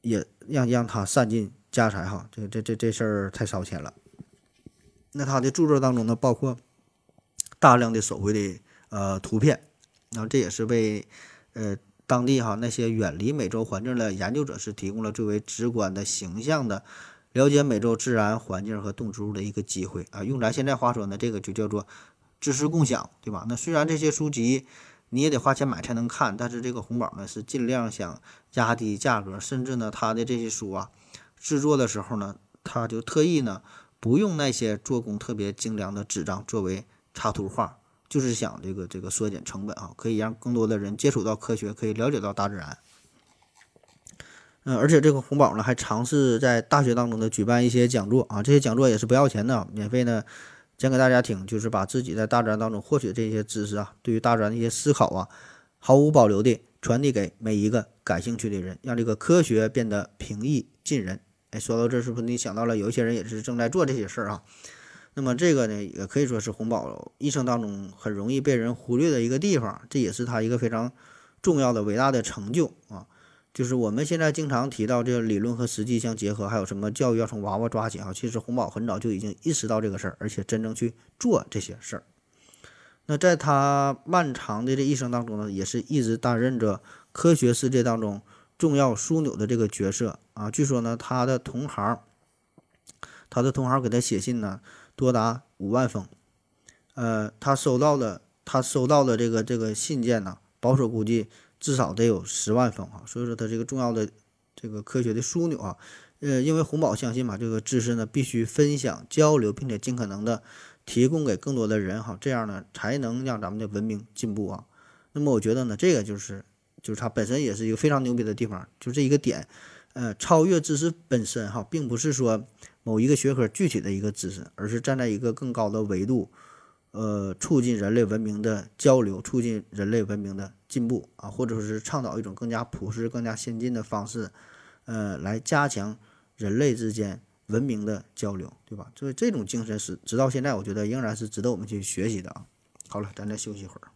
也让让他散尽家财哈，这这这这事儿太烧钱了。那他的著作当中呢，包括大量的手绘的呃图片，然后这也是为呃当地哈那些远离美洲环境的研究者是提供了最为直观的形象的了解美洲自然环境和动植物的一个机会啊。用咱现在话说呢，这个就叫做。知识共享，对吧？那虽然这些书籍你也得花钱买才能看，但是这个红宝呢是尽量想压低价格，甚至呢他的这些书啊制作的时候呢，他就特意呢不用那些做工特别精良的纸张作为插图画，就是想这个这个缩减成本啊，可以让更多的人接触到科学，可以了解到大自然。嗯，而且这个红宝呢还尝试在大学当中呢举办一些讲座啊，这些讲座也是不要钱的，免费呢。讲给大家听，就是把自己在大自然当中获取的这些知识啊，对于大自然的一些思考啊，毫无保留的传递给每一个感兴趣的人，让这个科学变得平易近人。哎，说到这，是不是你想到了有一些人也是正在做这些事儿啊？那么这个呢，也可以说是洪宝一生当中很容易被人忽略的一个地方，这也是他一个非常重要的伟大的成就啊。就是我们现在经常提到这个理论和实际相结合，还有什么教育要从娃娃抓起啊？其实洪宝很早就已经意识到这个事儿，而且真正去做这些事儿。那在他漫长的这一生当中呢，也是一直担任着科学世界当中重要枢纽的这个角色啊。据说呢，他的同行，他的同行给他写信呢，多达五万封。呃，他收到的，他收到的这个这个信件呢，保守估计。至少得有十万封啊，所以说他这个重要的这个科学的枢纽啊，呃，因为洪宝相信嘛，这个知识呢必须分享交流，并且尽可能的提供给更多的人哈，这样呢才能让咱们的文明进步啊。那么我觉得呢，这个就是就是它本身也是一个非常牛逼的地方，就这一个点，呃，超越知识本身哈，并不是说某一个学科具体的一个知识，而是站在一个更高的维度。呃，促进人类文明的交流，促进人类文明的进步啊，或者说是倡导一种更加朴实、更加先进的方式，呃，来加强人类之间文明的交流，对吧？所以这种精神是直到现在，我觉得仍然是值得我们去学习的啊。好了，咱再休息一会儿。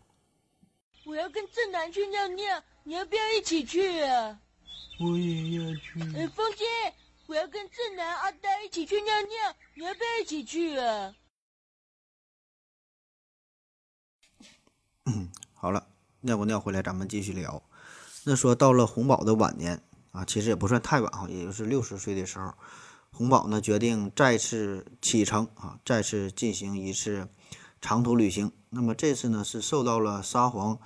我要跟正南去尿尿，你要不要一起去啊？我也要去。哎，风姐，我要跟正南、阿呆一起去尿尿，你要不要一起去啊？好了，尿不尿回来，咱们继续聊。那说到了洪宝的晚年啊，其实也不算太晚哈，也就是六十岁的时候，洪宝呢决定再次启程啊，再次进行一次长途旅行。那么这次呢是受到了沙皇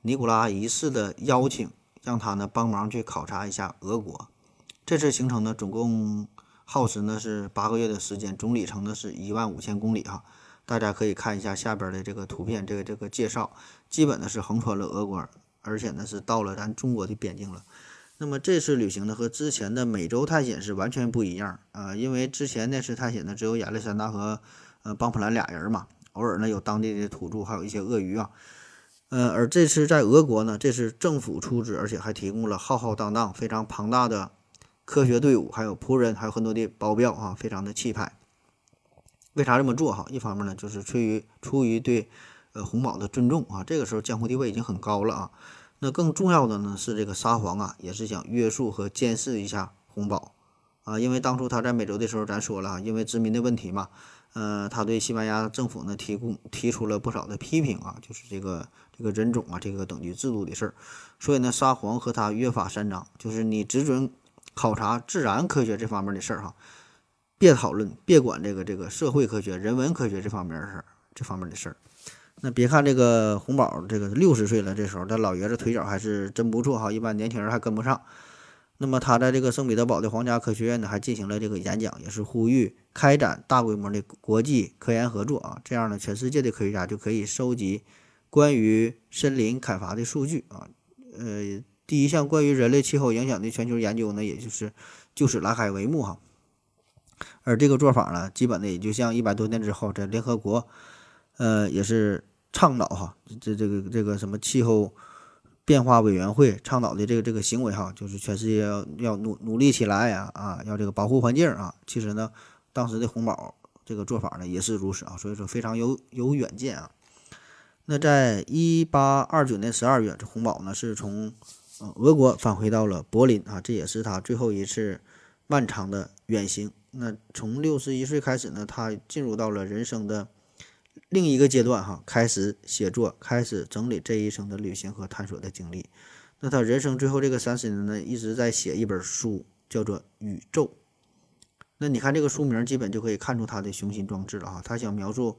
尼古拉一世的邀请，让他呢帮忙去考察一下俄国。这次行程呢总共耗时呢是八个月的时间，总里程呢是一万五千公里哈。大家可以看一下下边的这个图片，这个这个介绍，基本呢是横穿了俄国，而且呢是到了咱中国的边境了。那么这次旅行呢和之前的美洲探险是完全不一样啊，因为之前那次探险呢只有亚历山大和呃邦普兰俩人嘛，偶尔呢有当地的土著，还有一些鳄鱼啊。呃，而这次在俄国呢，这是政府出资，而且还提供了浩浩荡荡、非常庞大的科学队伍，还有仆人，还有很多的保镖啊，非常的气派。为啥这么做哈？一方面呢，就是出于出于对呃洪宝的尊重啊，这个时候江湖地位已经很高了啊。那更重要的呢是这个沙皇啊，也是想约束和监视一下洪宝啊，因为当初他在美洲的时候，咱说了啊，因为殖民的问题嘛，呃，他对西班牙政府呢提供提出了不少的批评啊，就是这个这个人种啊，这个等级制度的事儿。所以呢，沙皇和他约法三章，就是你只准考察自然科学这方面的事儿哈。别讨论，别管这个这个社会科学、人文科学这方面的事儿，这方面的事儿。那别看这个洪宝这个六十岁了，这时候这老爷子腿脚还是真不错哈，一般年轻人还跟不上。那么他在这个圣彼得堡的皇家科学院呢，还进行了这个演讲，也是呼吁开展大规模的国际科研合作啊。这样呢，全世界的科学家就可以收集关于森林砍伐的数据啊。呃，第一项关于人类气候影响的全球研究呢，也就是就此拉开帷幕哈。而这个做法呢，基本的也就像一百多年之后，在联合国，呃，也是倡导哈，这这个这个什么气候变化委员会倡导的这个这个行为哈，就是全世界要要努努力起来呀啊，要这个保护环境啊。其实呢，当时的红宝这个做法呢也是如此啊，所以说非常有有远见啊。那在一八二九年十二月，这红宝呢是从呃俄国返回到了柏林啊，这也是他最后一次漫长的远行。那从六十一岁开始呢，他进入到了人生的另一个阶段，哈，开始写作，开始整理这一生的旅行和探索的经历。那他人生最后这个三十年呢，一直在写一本书，叫做《宇宙》。那你看这个书名，基本就可以看出他的雄心壮志了哈。他想描述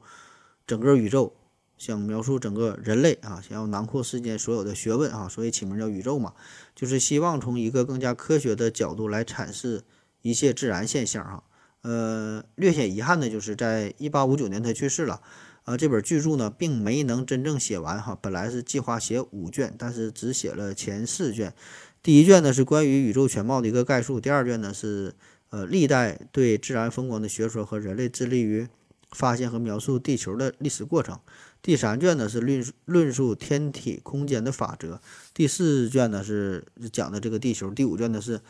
整个宇宙，想描述整个人类啊，想要囊括世间所有的学问啊，所以起名叫宇宙嘛，就是希望从一个更加科学的角度来阐释。一切自然现象，哈，呃，略显遗憾的就是在一八五九年他去世了，呃，这本巨著呢并没能真正写完，哈，本来是计划写五卷，但是只写了前四卷。第一卷呢是关于宇宙全貌的一个概述，第二卷呢是呃历代对自然风光的学说和人类致力于发现和描述地球的历史过程，第三卷呢是论论述天体空间的法则，第四卷呢是讲的这个地球，第五卷呢是。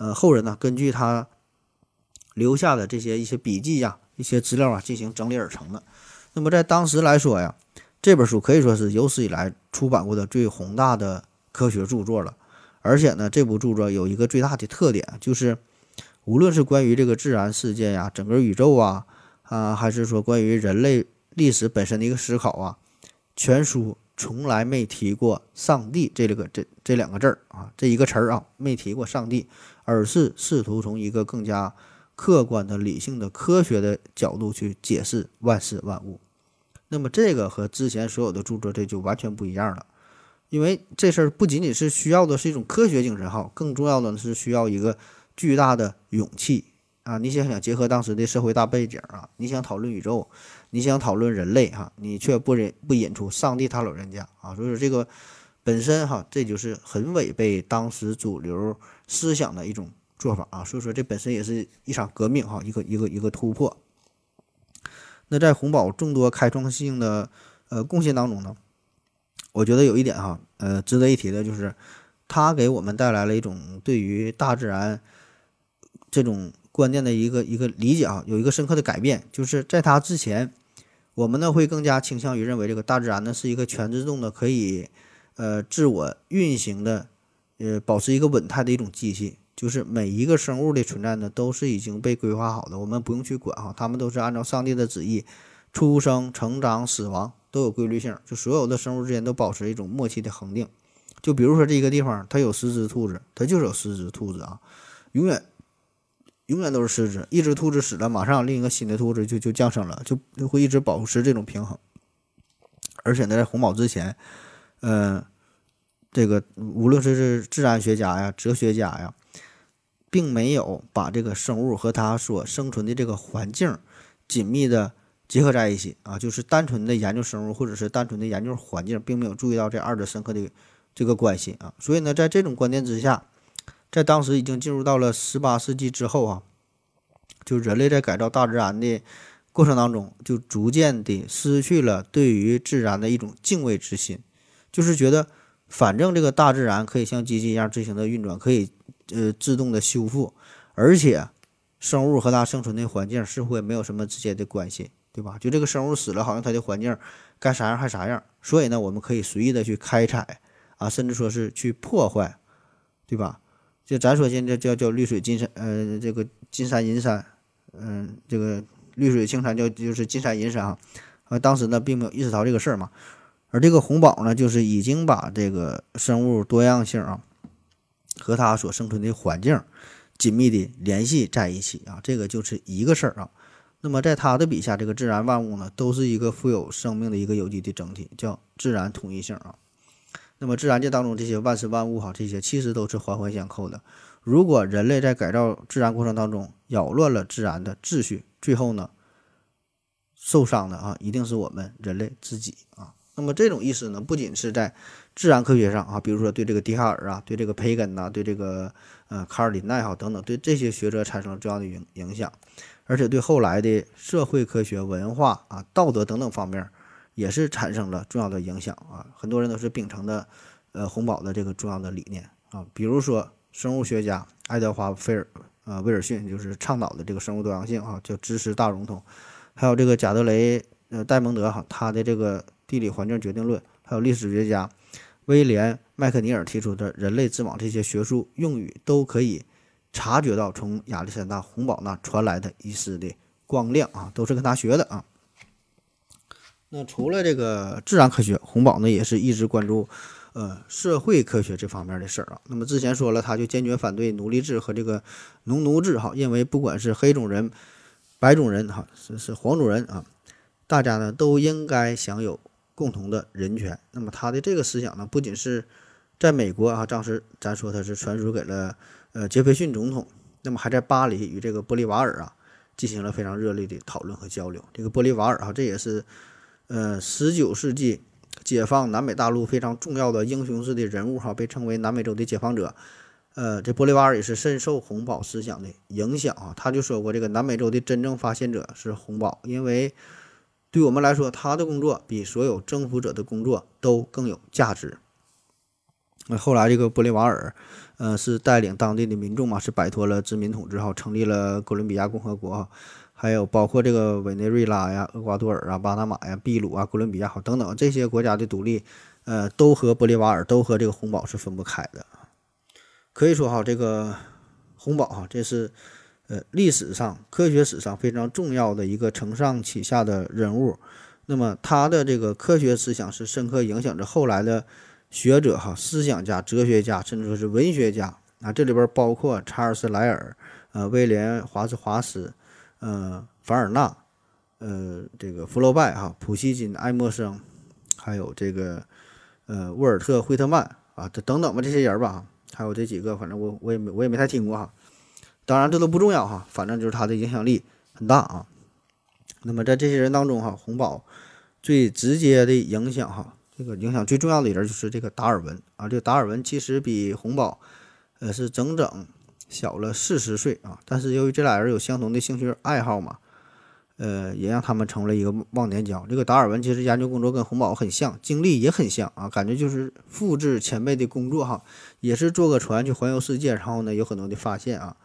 呃，后人呢，根据他留下的这些一些笔记呀、一些资料啊，进行整理而成的。那么在当时来说呀，这本书可以说是有史以来出版过的最宏大的科学著作了。而且呢，这部著作有一个最大的特点，就是无论是关于这个自然世界呀、整个宇宙啊，啊，还是说关于人类历史本身的一个思考啊，全书。从来没提过上帝这个这这两个字儿啊，这一个词儿啊，没提过上帝，而是试图从一个更加客观的、理性的、科学的角度去解释万事万物。那么这个和之前所有的著作这就完全不一样了，因为这事儿不仅仅是需要的是一种科学精神哈，更重要的是需要一个巨大的勇气啊！你想想，结合当时的社会大背景啊，你想讨论宇宙。你想讨论人类哈，你却不引不引出上帝他老人家啊，所以说这个本身哈，这就是很违背当时主流思想的一种做法啊，所以说这本身也是一场革命哈，一个一个一个突破。那在洪宝众多开创性的呃贡献当中呢，我觉得有一点哈，呃值得一提的就是他给我们带来了一种对于大自然这种。观念的一个一个理解啊，有一个深刻的改变，就是在他之前，我们呢会更加倾向于认为这个大自然呢是一个全自动的、可以呃自我运行的呃保持一个稳态的一种机器，就是每一个生物的存在呢都是已经被规划好的，我们不用去管哈，他们都是按照上帝的旨意出生、成长、死亡都有规律性，就所有的生物之间都保持一种默契的恒定。就比如说这个地方，它有十只兔子，它就是有十只兔子啊，永远永远都是十只，一只兔子死了，马上另一个新的兔子就就降生了，就就会一直保持这种平衡。而且呢，在红宝之前，嗯、这个无论是是自然学家呀、哲学家呀，并没有把这个生物和它所生存的这个环境紧密的结合在一起啊，就是单纯的研究生物或者是单纯的研究环境，并没有注意到这二者深刻的这个关系啊。所以呢，在这种观点之下，在当时已经进入到了十八世纪之后啊，就人类在改造大自然的过程当中，就逐渐的失去了对于自然的一种敬畏之心，就是觉得反正这个大自然可以像机器一样自行的运转，可以呃自动的修复，而且生物和它生存的环境似乎也没有什么直接的关系，对吧？就这个生物死了，好像它的环境该啥样还啥样，所以呢，我们可以随意的去开采啊，甚至说是去破坏，对吧？就咱说现在叫叫绿水金山，呃，这个金山银山，嗯、这个绿水青山叫就是金山银山啊，呃，当时呢并没有意识到这个事儿嘛，而这个红宝呢，就是已经把这个生物多样性啊和它所生存的环境紧密的联系在一起啊，这个就是一个事儿啊。那么在他的笔下，这个自然万物呢，都是一个富有生命的一个有机的整体，叫自然统一性啊。那么自然界当中这些万事万物哈，这些其实都是环环相扣的。如果人类在改造自然过程当中扰乱了自然的秩序，最后呢，受伤的啊，一定是我们人类自己啊。那么这种意思呢，不仅是在自然科学上啊，比如说对这个笛卡尔啊，对这个培根呐、对这个呃卡尔林奈哈等等，对这些学者产生了重要的影影响，而且对后来的社会科学、文化啊、道德等等方面也是产生了重要的影响啊。很多人都是秉承的呃洪堡的这个重要的理念啊，比如说生物学家爱德华菲尔呃威尔逊就是倡导的这个生物多样性啊，叫知识大融通，还有这个贾德雷呃戴蒙德哈他的这个地理环境决定论，还有历史学家威廉麦克尼尔提出的人类之网这些学术用语，都可以察觉到从亚历山大洪堡那传来的一丝的光亮啊，都是跟他学的啊。那除了这个自然科学，洪堡呢也是一直关注呃社会科学这方面的事儿啊。那么之前说了，他就坚决反对奴隶制和这个农奴制哈，认为不管是黑种人、白种人哈，是是黄种人啊，大家呢都应该享有共同的人权。那么他的这个思想呢，不仅是在美国啊，当时咱说他是传输给了呃杰斐逊总统，那么还在巴黎与这个玻利瓦尔啊进行了非常热烈的讨论和交流。这个玻利瓦尔啊，这也是呃十九世纪解放南美大陆非常重要的英雄式的人物哈，被称为南美洲的解放者。呃，这玻利瓦尔也是深受洪堡思想的影响啊，他就说过，这个南美洲的真正发现者是洪堡，因为对我们来说，他的工作比所有征服者的工作都更有价值。那后来这个玻利瓦尔，呃，是带领当地的民众嘛，是摆脱了殖民统治哈，成立了哥伦比亚共和国哈，还有包括这个委内瑞拉呀、厄瓜多尔啊、巴拿马呀、秘鲁啊、哥伦比亚好等等这些国家的独立，呃，都和玻利瓦尔都和这个洪堡是分不开的。可以说哈，这个洪堡哈，这是呃历史上、科学史上非常重要的一个承上启下的人物。那么他的这个科学思想是深刻影响着后来的学者哈、思想家、哲学家，甚至说是文学家啊。这里边包括查尔斯·莱尔、呃威廉·华兹华斯、呃凡尔纳、呃这个福楼拜哈、普希金、爱默生，还有这个呃沃尔特·惠特曼啊，这等等吧这些人吧。还有这几个，反正我我也没我也没太听过哈。当然这都不重要哈，反正就是他的影响力很大啊。那么在这些人当中哈，洪堡最直接的影响哈，这个影响最重要的人就是这个达尔文啊。这个达尔文其实比洪堡呃是整整小了四十岁啊，但是由于这俩人有相同的兴趣爱好嘛，呃，也让他们成为了一个忘年交。这个达尔文其实研究工作跟洪堡很像，经历也很像啊，感觉就是复制前辈的工作哈，也是坐个船去环游世界，然后呢有很多的发现啊。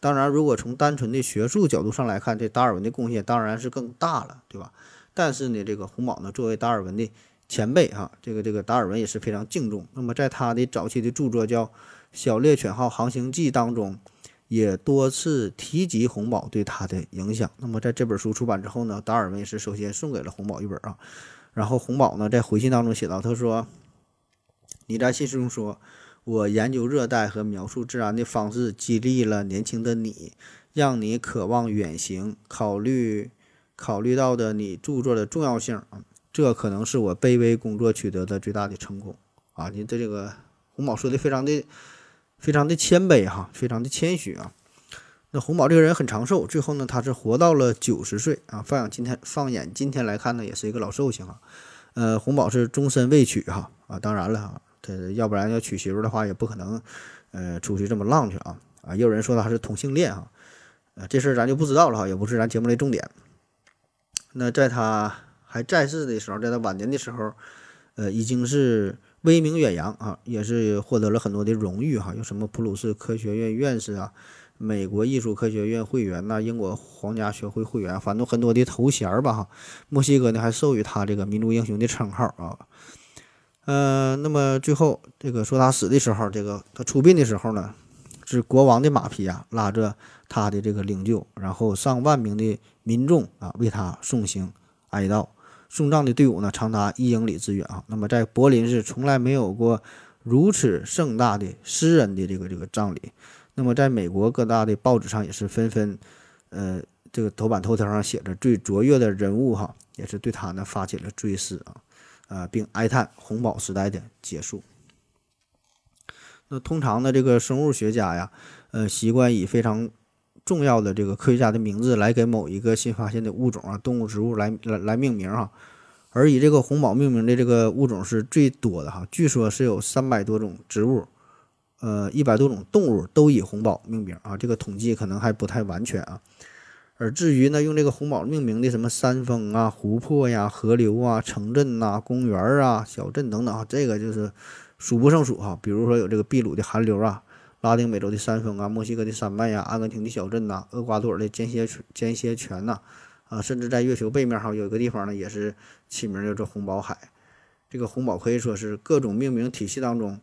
当然，如果从单纯的学术角度上来看，这达尔文的贡献当然是更大了，对吧？但是呢，这个洪堡呢，作为达尔文的前辈哈，这个这个达尔文也是非常敬重。那么在他的早期的著作叫《小猎犬号航行记》当中，也多次提及红宝对他的影响。那么在这本书出版之后呢，达尔文是首先送给了红宝一本啊。然后红宝呢在回信当中写道，他说：“你在信中说，我研究热带和描述自然的方式激励了年轻的你，让你渴望远行，考虑考虑到的你著作的重要性啊。”这可能是我卑微工作取得的最大的成功啊！你的这个红宝说的非常的非常的谦卑哈，非常的谦虚啊。那洪宝这个人很长寿，最后呢，他是活到了九十岁啊。放眼今天，放眼今天来看呢，也是一个老寿星啊。呃，洪宝是终身未娶哈啊，当然了哈，他要不然要娶媳妇的话，也不可能呃出去这么浪去啊啊。也有人说他是同性恋哈，呃，这事儿咱就不知道了哈，也不是咱节目的重点。那在他。还在世的时候，在他晚年的时候，呃，已经是威名远扬啊，也是获得了很多的荣誉哈，有什么普鲁士科学院院士啊，美国艺术科学院会员呐，英国皇家学会会员，反正很多的头衔儿吧哈。墨西哥呢还授予他这个民族英雄的称号啊。呃，那么最后这个说他死的时候，这个他出殡的时候呢，是国王的马匹啊拉着他的这个灵柩，然后上万名的民众啊为他送行哀悼。送葬的队伍呢，长达一英里之远啊。那么在柏林是从来没有过如此盛大的诗人的这个这个葬礼。那么在美国各大的报纸上也是纷纷，呃，这个头版头条上写着最卓越的人物哈，也是对他呢发起了追思啊，呃，并哀叹红宝时代的结束。那通常的这个生物学家呀，呃，习惯以非常。重要的这个科学家的名字来给某一个新发现的物种啊，动物、植物来来来命名哈，而以这个红宝命名的这个物种是最多的哈，据说是有三百多种植物，呃，一百多种动物都以红宝命名啊，这个统计可能还不太完全啊。而至于呢，用这个红宝命名的什么山峰啊、湖泊呀、河流啊、城镇呐、公园啊、小镇等等啊，这个就是数不胜数哈。比如说有这个秘鲁的寒流啊。拉丁美洲的山峰啊，墨西哥的山脉呀，阿根廷的小镇呐，厄瓜多尔的间歇间歇泉呐，啊，甚至在月球背面哈有一个地方呢，也是起名叫做红宝海。这个红宝可以说是各种命名体系当中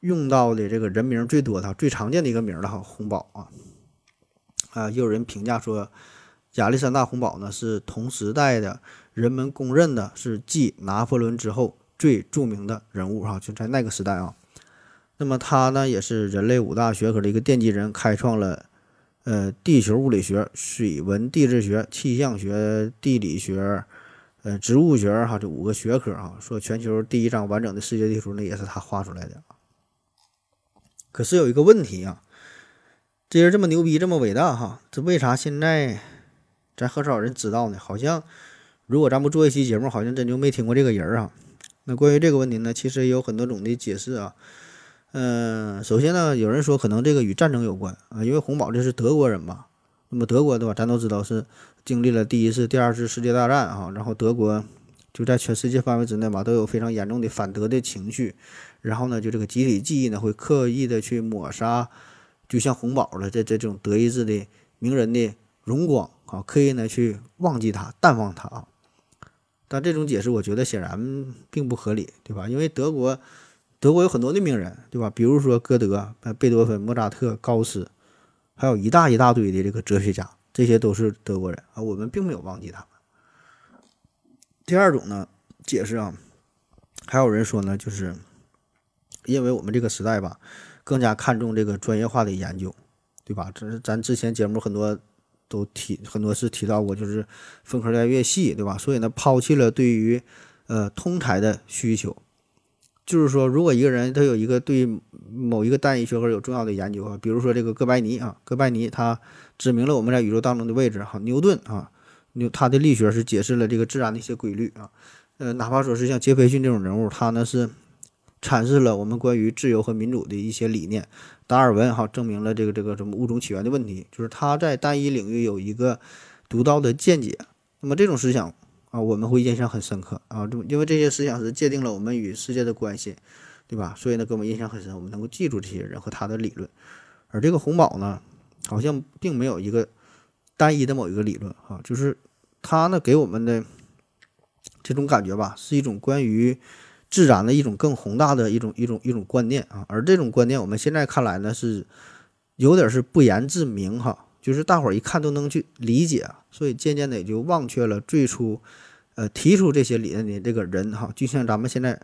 用到的这个人名最多的、最常见的一个名了哈，红宝啊。啊，也有人评价说，亚历山大红宝呢是同时代的人们公认的是继拿破仑之后最著名的人物哈，就在那个时代啊。那么他呢，也是人类五大学科的一个奠基人，开创了呃地球物理学、水文地质学、气象学、地理学、呃植物学哈这五个学科啊。说全球第一张完整的世界地图，那也是他画出来的。可是有一个问题啊，这人这么牛逼，这么伟大哈，这为啥现在咱很少人知道呢？好像如果咱不做一期节目，好像真就没听过这个人啊。那关于这个问题呢，其实也有很多种的解释啊。嗯，首先呢，有人说可能这个与战争有关啊，因为洪堡这是德国人嘛。那么德国对吧？咱都知道是经历了第一次、第二次世界大战啊，然后德国就在全世界范围之内嘛，都有非常严重的反德的情绪。然后呢，就这个集体记忆呢，会刻意的去抹杀，就像洪堡的这这种德意志的名人的荣光啊，刻意呢去忘记他、淡忘他啊。但这种解释，我觉得显然并不合理，对吧？因为德国。德国有很多的名人，对吧？比如说歌德、贝多芬、莫扎特、高斯，还有一大一大堆的这个哲学家，这些都是德国人啊。我们并没有忘记他们。第二种呢，解释啊，还有人说呢，就是因为我们这个时代吧，更加看重这个专业化的研究，对吧？这是咱之前节目很多都提，很多次提到过，就是分科越来越细，对吧？所以呢，抛弃了对于呃通才的需求。就是说，如果一个人他有一个对某一个单一学科有重要的研究啊，比如说这个哥白尼啊，哥白尼他指明了我们在宇宙当中的位置哈，牛顿啊，牛他的力学是解释了这个自然的一些规律啊，呃，哪怕说是像杰斐逊这种人物，他呢是阐释了我们关于自由和民主的一些理念，达尔文哈证明了这个这个什么物种起源的问题，就是他在单一领域有一个独到的见解，那么这种思想。啊，我们会印象很深刻啊，就因为这些思想是界定了我们与世界的关系，对吧？所以呢，给我们印象很深，我们能够记住这些人和他的理论。而这个红宝呢，好像并没有一个单一的某一个理论哈，就是他呢给我们的这种感觉吧，是一种关于自然的一种更宏大的一种一种一种观念啊。而这种观念，我们现在看来呢，是有点是不言自明哈，就是大伙儿一看都能去理解，所以渐渐的也就忘却了最初呃提出这些理论的这个人哈。就像咱们现在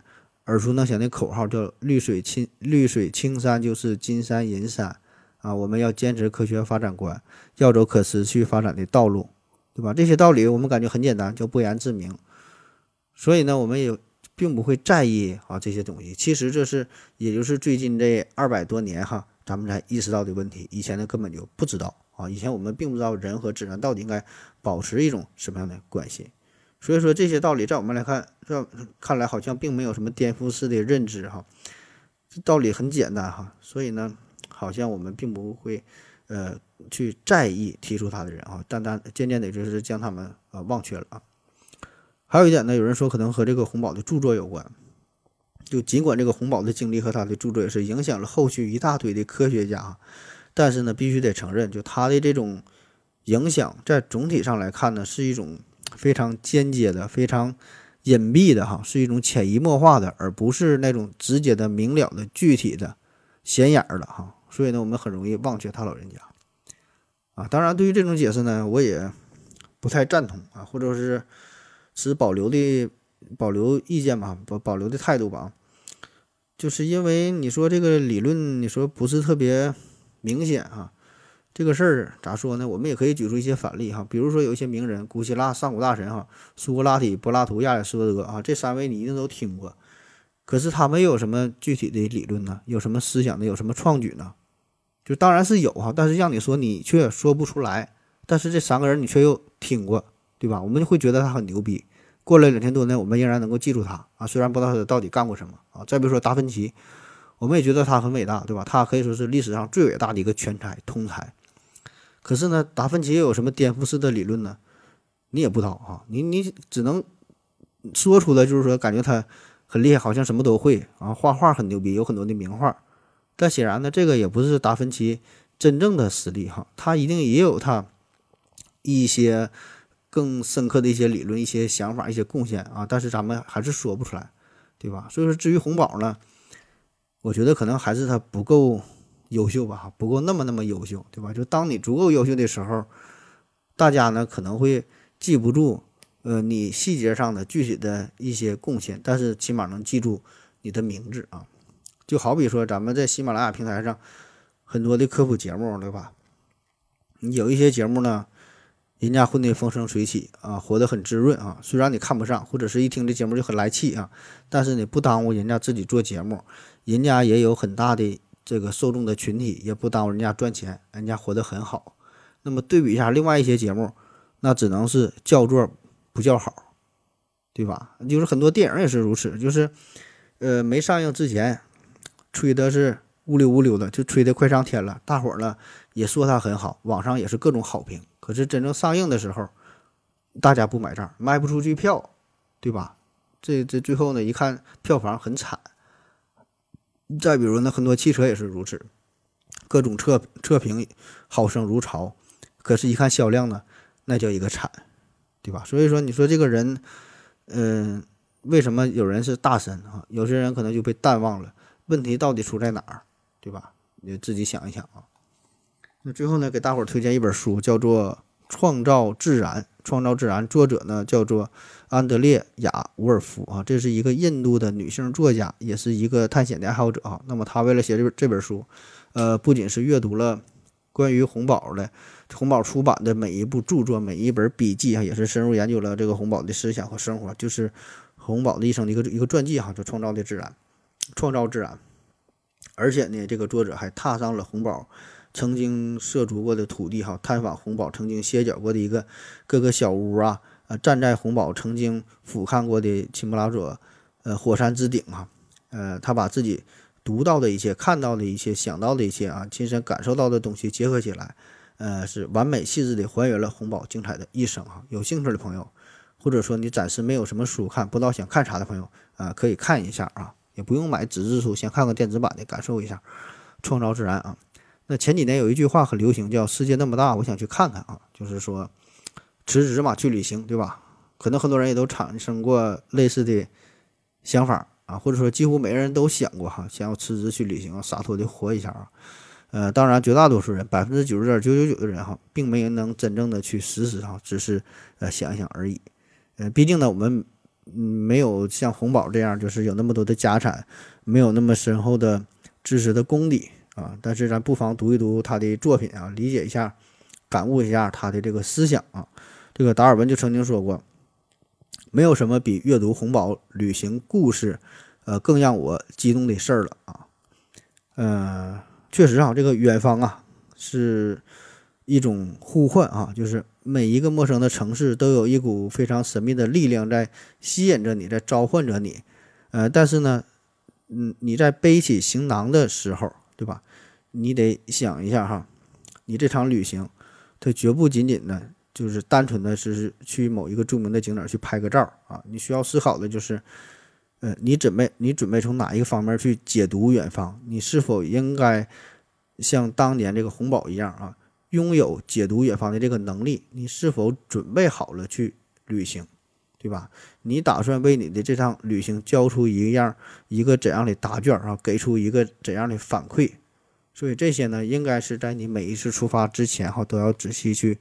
耳熟能详的口号叫“绿水青绿水青山就是金山银山”啊，我们要坚持科学发展观，要走可持续发展的道路。对吧？这些道理我们感觉很简单，叫不言自明。所以呢，我们也并不会在意啊这些东西。其实这是，也就是最近这二百多年哈，咱们才意识到的问题。以前呢根本就不知道啊，以前我们并不知道人和自然到底应该保持一种什么样的关系。所以说这些道理在我们来看，这看来好像并没有什么颠覆式的认知哈。这道理很简单哈，所以呢，好像我们并不会呃。去在意提出他的人啊，单单渐渐的就是将他们啊忘却了啊。还有一点呢，有人说可能和这个洪堡的著作有关。就尽管这个洪堡的经历和他的著作也是影响了后续一大堆的科学家，但是呢，必须得承认，就他的这种影响，在总体上来看呢，是一种非常间接的、非常隐蔽的哈，是一种潜移默化的，而不是那种直接的、明了的、具体的、显眼的哈。所以呢，我们很容易忘却他老人家。啊，当然，对于这种解释呢，我也不太赞同啊，或者是持保留的保留意见吧，保保留的态度吧。就是因为你说这个理论，你说不是特别明显哈，这个事儿咋说呢？我们也可以举出一些反例哈，比如说有一些名人，古希腊上古大神哈，苏格拉底、柏拉图、亚里士多德啊，这三位你一定都听过，可是他们有什么具体的理论呢？有什么思想呢？有什么创举呢？就当然是有哈，但是让你说你却说不出来。但是这三个人你却又听过，对吧？我们就会觉得他很牛逼。过了两千多年，我们仍然能够记住他啊，虽然不知道他到底干过什么啊。再比如说达芬奇，我们也觉得他很伟大，对吧？他可以说是历史上最伟大的一个全才通才。可是呢，达芬奇又有什么颠覆式的理论呢？你也不知道啊。你你只能说出来，就是说感觉他很厉害，好像什么都会啊，画画很牛逼，有很多的名画。但显然呢，这个也不是达芬奇真正的实力哈，他一定也有他一些更深刻的一些理论、一些想法、一些贡献啊。但是咱们还是说不出来，对吧？所以说，至于红宝呢，我觉得可能还是他不够优秀吧，不够那么那么优秀，对吧？就当你足够优秀的时候，大家呢可能会记不住呃你细节上的具体的一些贡献，但是起码能记住你的名字啊。就好比说，咱们在喜马拉雅平台上很多的科普节目，对吧？有一些节目呢，人家混得风生水起啊，活得很滋润啊。虽然你看不上，或者是一听这节目就很来气啊，但是你不耽误人家自己做节目，人家也有很大的这个受众的群体，也不耽误人家赚钱，人家活得很好。那么对比一下另外一些节目，那只能是叫座不叫好，对吧？就是很多电影也是如此，就是呃没上映之前。吹的是乌溜乌溜的，就吹的快上天了。大伙儿呢也说他很好，网上也是各种好评。可是真正上映的时候，大家不买账，卖不出去票，对吧？这这最后呢一看票房很惨。再比如呢，很多汽车也是如此，各种测测评好声如潮，可是，一看销量呢，那叫一个惨，对吧？所以说，你说这个人，嗯，为什么有人是大神啊？有些人可能就被淡忘了。问题到底出在哪儿，对吧？你自己想一想啊。那最后呢，给大伙儿推荐一本书，叫做《创造自然》。创造自然，作者呢叫做安德烈亚·伍尔夫啊，这是一个印度的女性作家，也是一个探险的爱好者啊。那么她为了写这这本书，呃，不仅是阅读了关于红宝的红宝出版的每一部著作、每一本笔记啊，也是深入研究了这个红宝的思想和生活，就是红宝的一生的一个一个传记哈，就《创造的自然》。创造自然，而且呢，这个作者还踏上了红宝曾经涉足过的土地，哈，探访红宝曾经歇脚过的一个各个小屋啊，呃，站在红宝曾经俯瞰过的钦布拉佐呃火山之顶啊，呃，他把自己读到的一切、看到的一切、想到的一切啊，亲身感受到的东西结合起来，呃，是完美细致的还原了红宝精彩的一生哈。有兴趣的朋友，或者说你暂时没有什么书看，不知道想看啥的朋友啊，可以看一下啊。也不用买纸质书，先看看电子版的，感受一下创造自然啊。那前几年有一句话很流行，叫“世界那么大，我想去看看啊”，就是说辞职嘛，去旅行，对吧？可能很多人也都产生过类似的想法啊，或者说几乎每个人都想过哈，想要辞职去旅行，洒脱的活一下啊。呃，当然，绝大多数人，百分之九十点九九九的人哈，并没有能真正的去实施哈，只是呃想一想而已。呃，毕竟呢，我们嗯没有像洪宝这样，就是有那么多的家产，没有那么深厚的知识的功底啊。但是咱不妨读一读他的作品啊，理解一下，感悟一下他的这个思想啊。这个达尔文就曾经说过。没有什么比阅读红宝旅行故事，呃，更让我激动的事儿了啊。呃，确实啊，这个远方啊，是一种呼唤啊，就是每一个陌生的城市都有一股非常神秘的力量在吸引着你，在召唤着你。呃，但是呢，嗯，你在背起行囊的时候，对吧？你得想一下哈，你这场旅行，它绝不仅仅的。就是单纯的是去某一个著名的景点去拍个照啊，你需要思考的就是，呃，你准备你准备从哪一个方面去解读远方？你是否应该像当年这个红宝一样啊，拥有解读远方的这个能力？你是否准备好了去旅行，对吧？你打算为你的这趟旅行交出一样一个怎样的答卷啊？给出一个怎样的反馈？所以这些呢，应该是在你每一次出发之前哈，都要仔细去。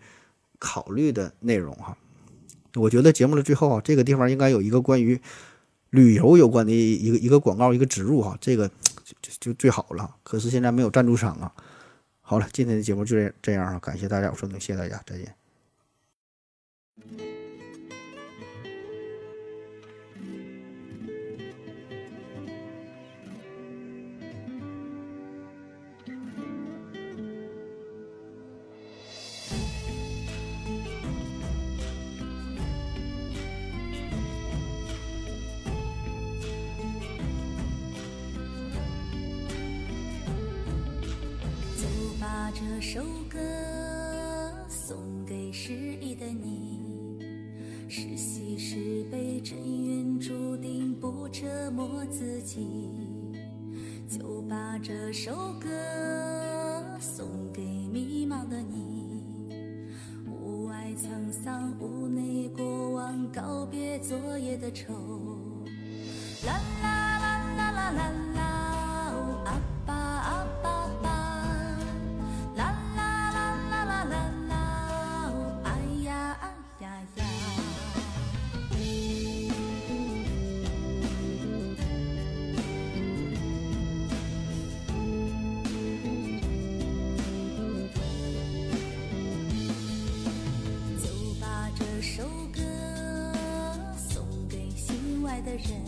考虑的内容哈，我觉得节目的最后啊，这个地方应该有一个关于旅游有关的一个一个广告一个植入哈，这个就就最好了。可是现在没有赞助商啊。好了，今天的节目就这这样啊，感谢大家，我说谢谢大家，再见。首歌送给失意的你，是喜是悲，真愿注定不折磨自己。就把这首歌送给迷茫的你，屋外沧桑，屋内过往，告别昨夜的愁。啦啦啦啦啦啦。啦是。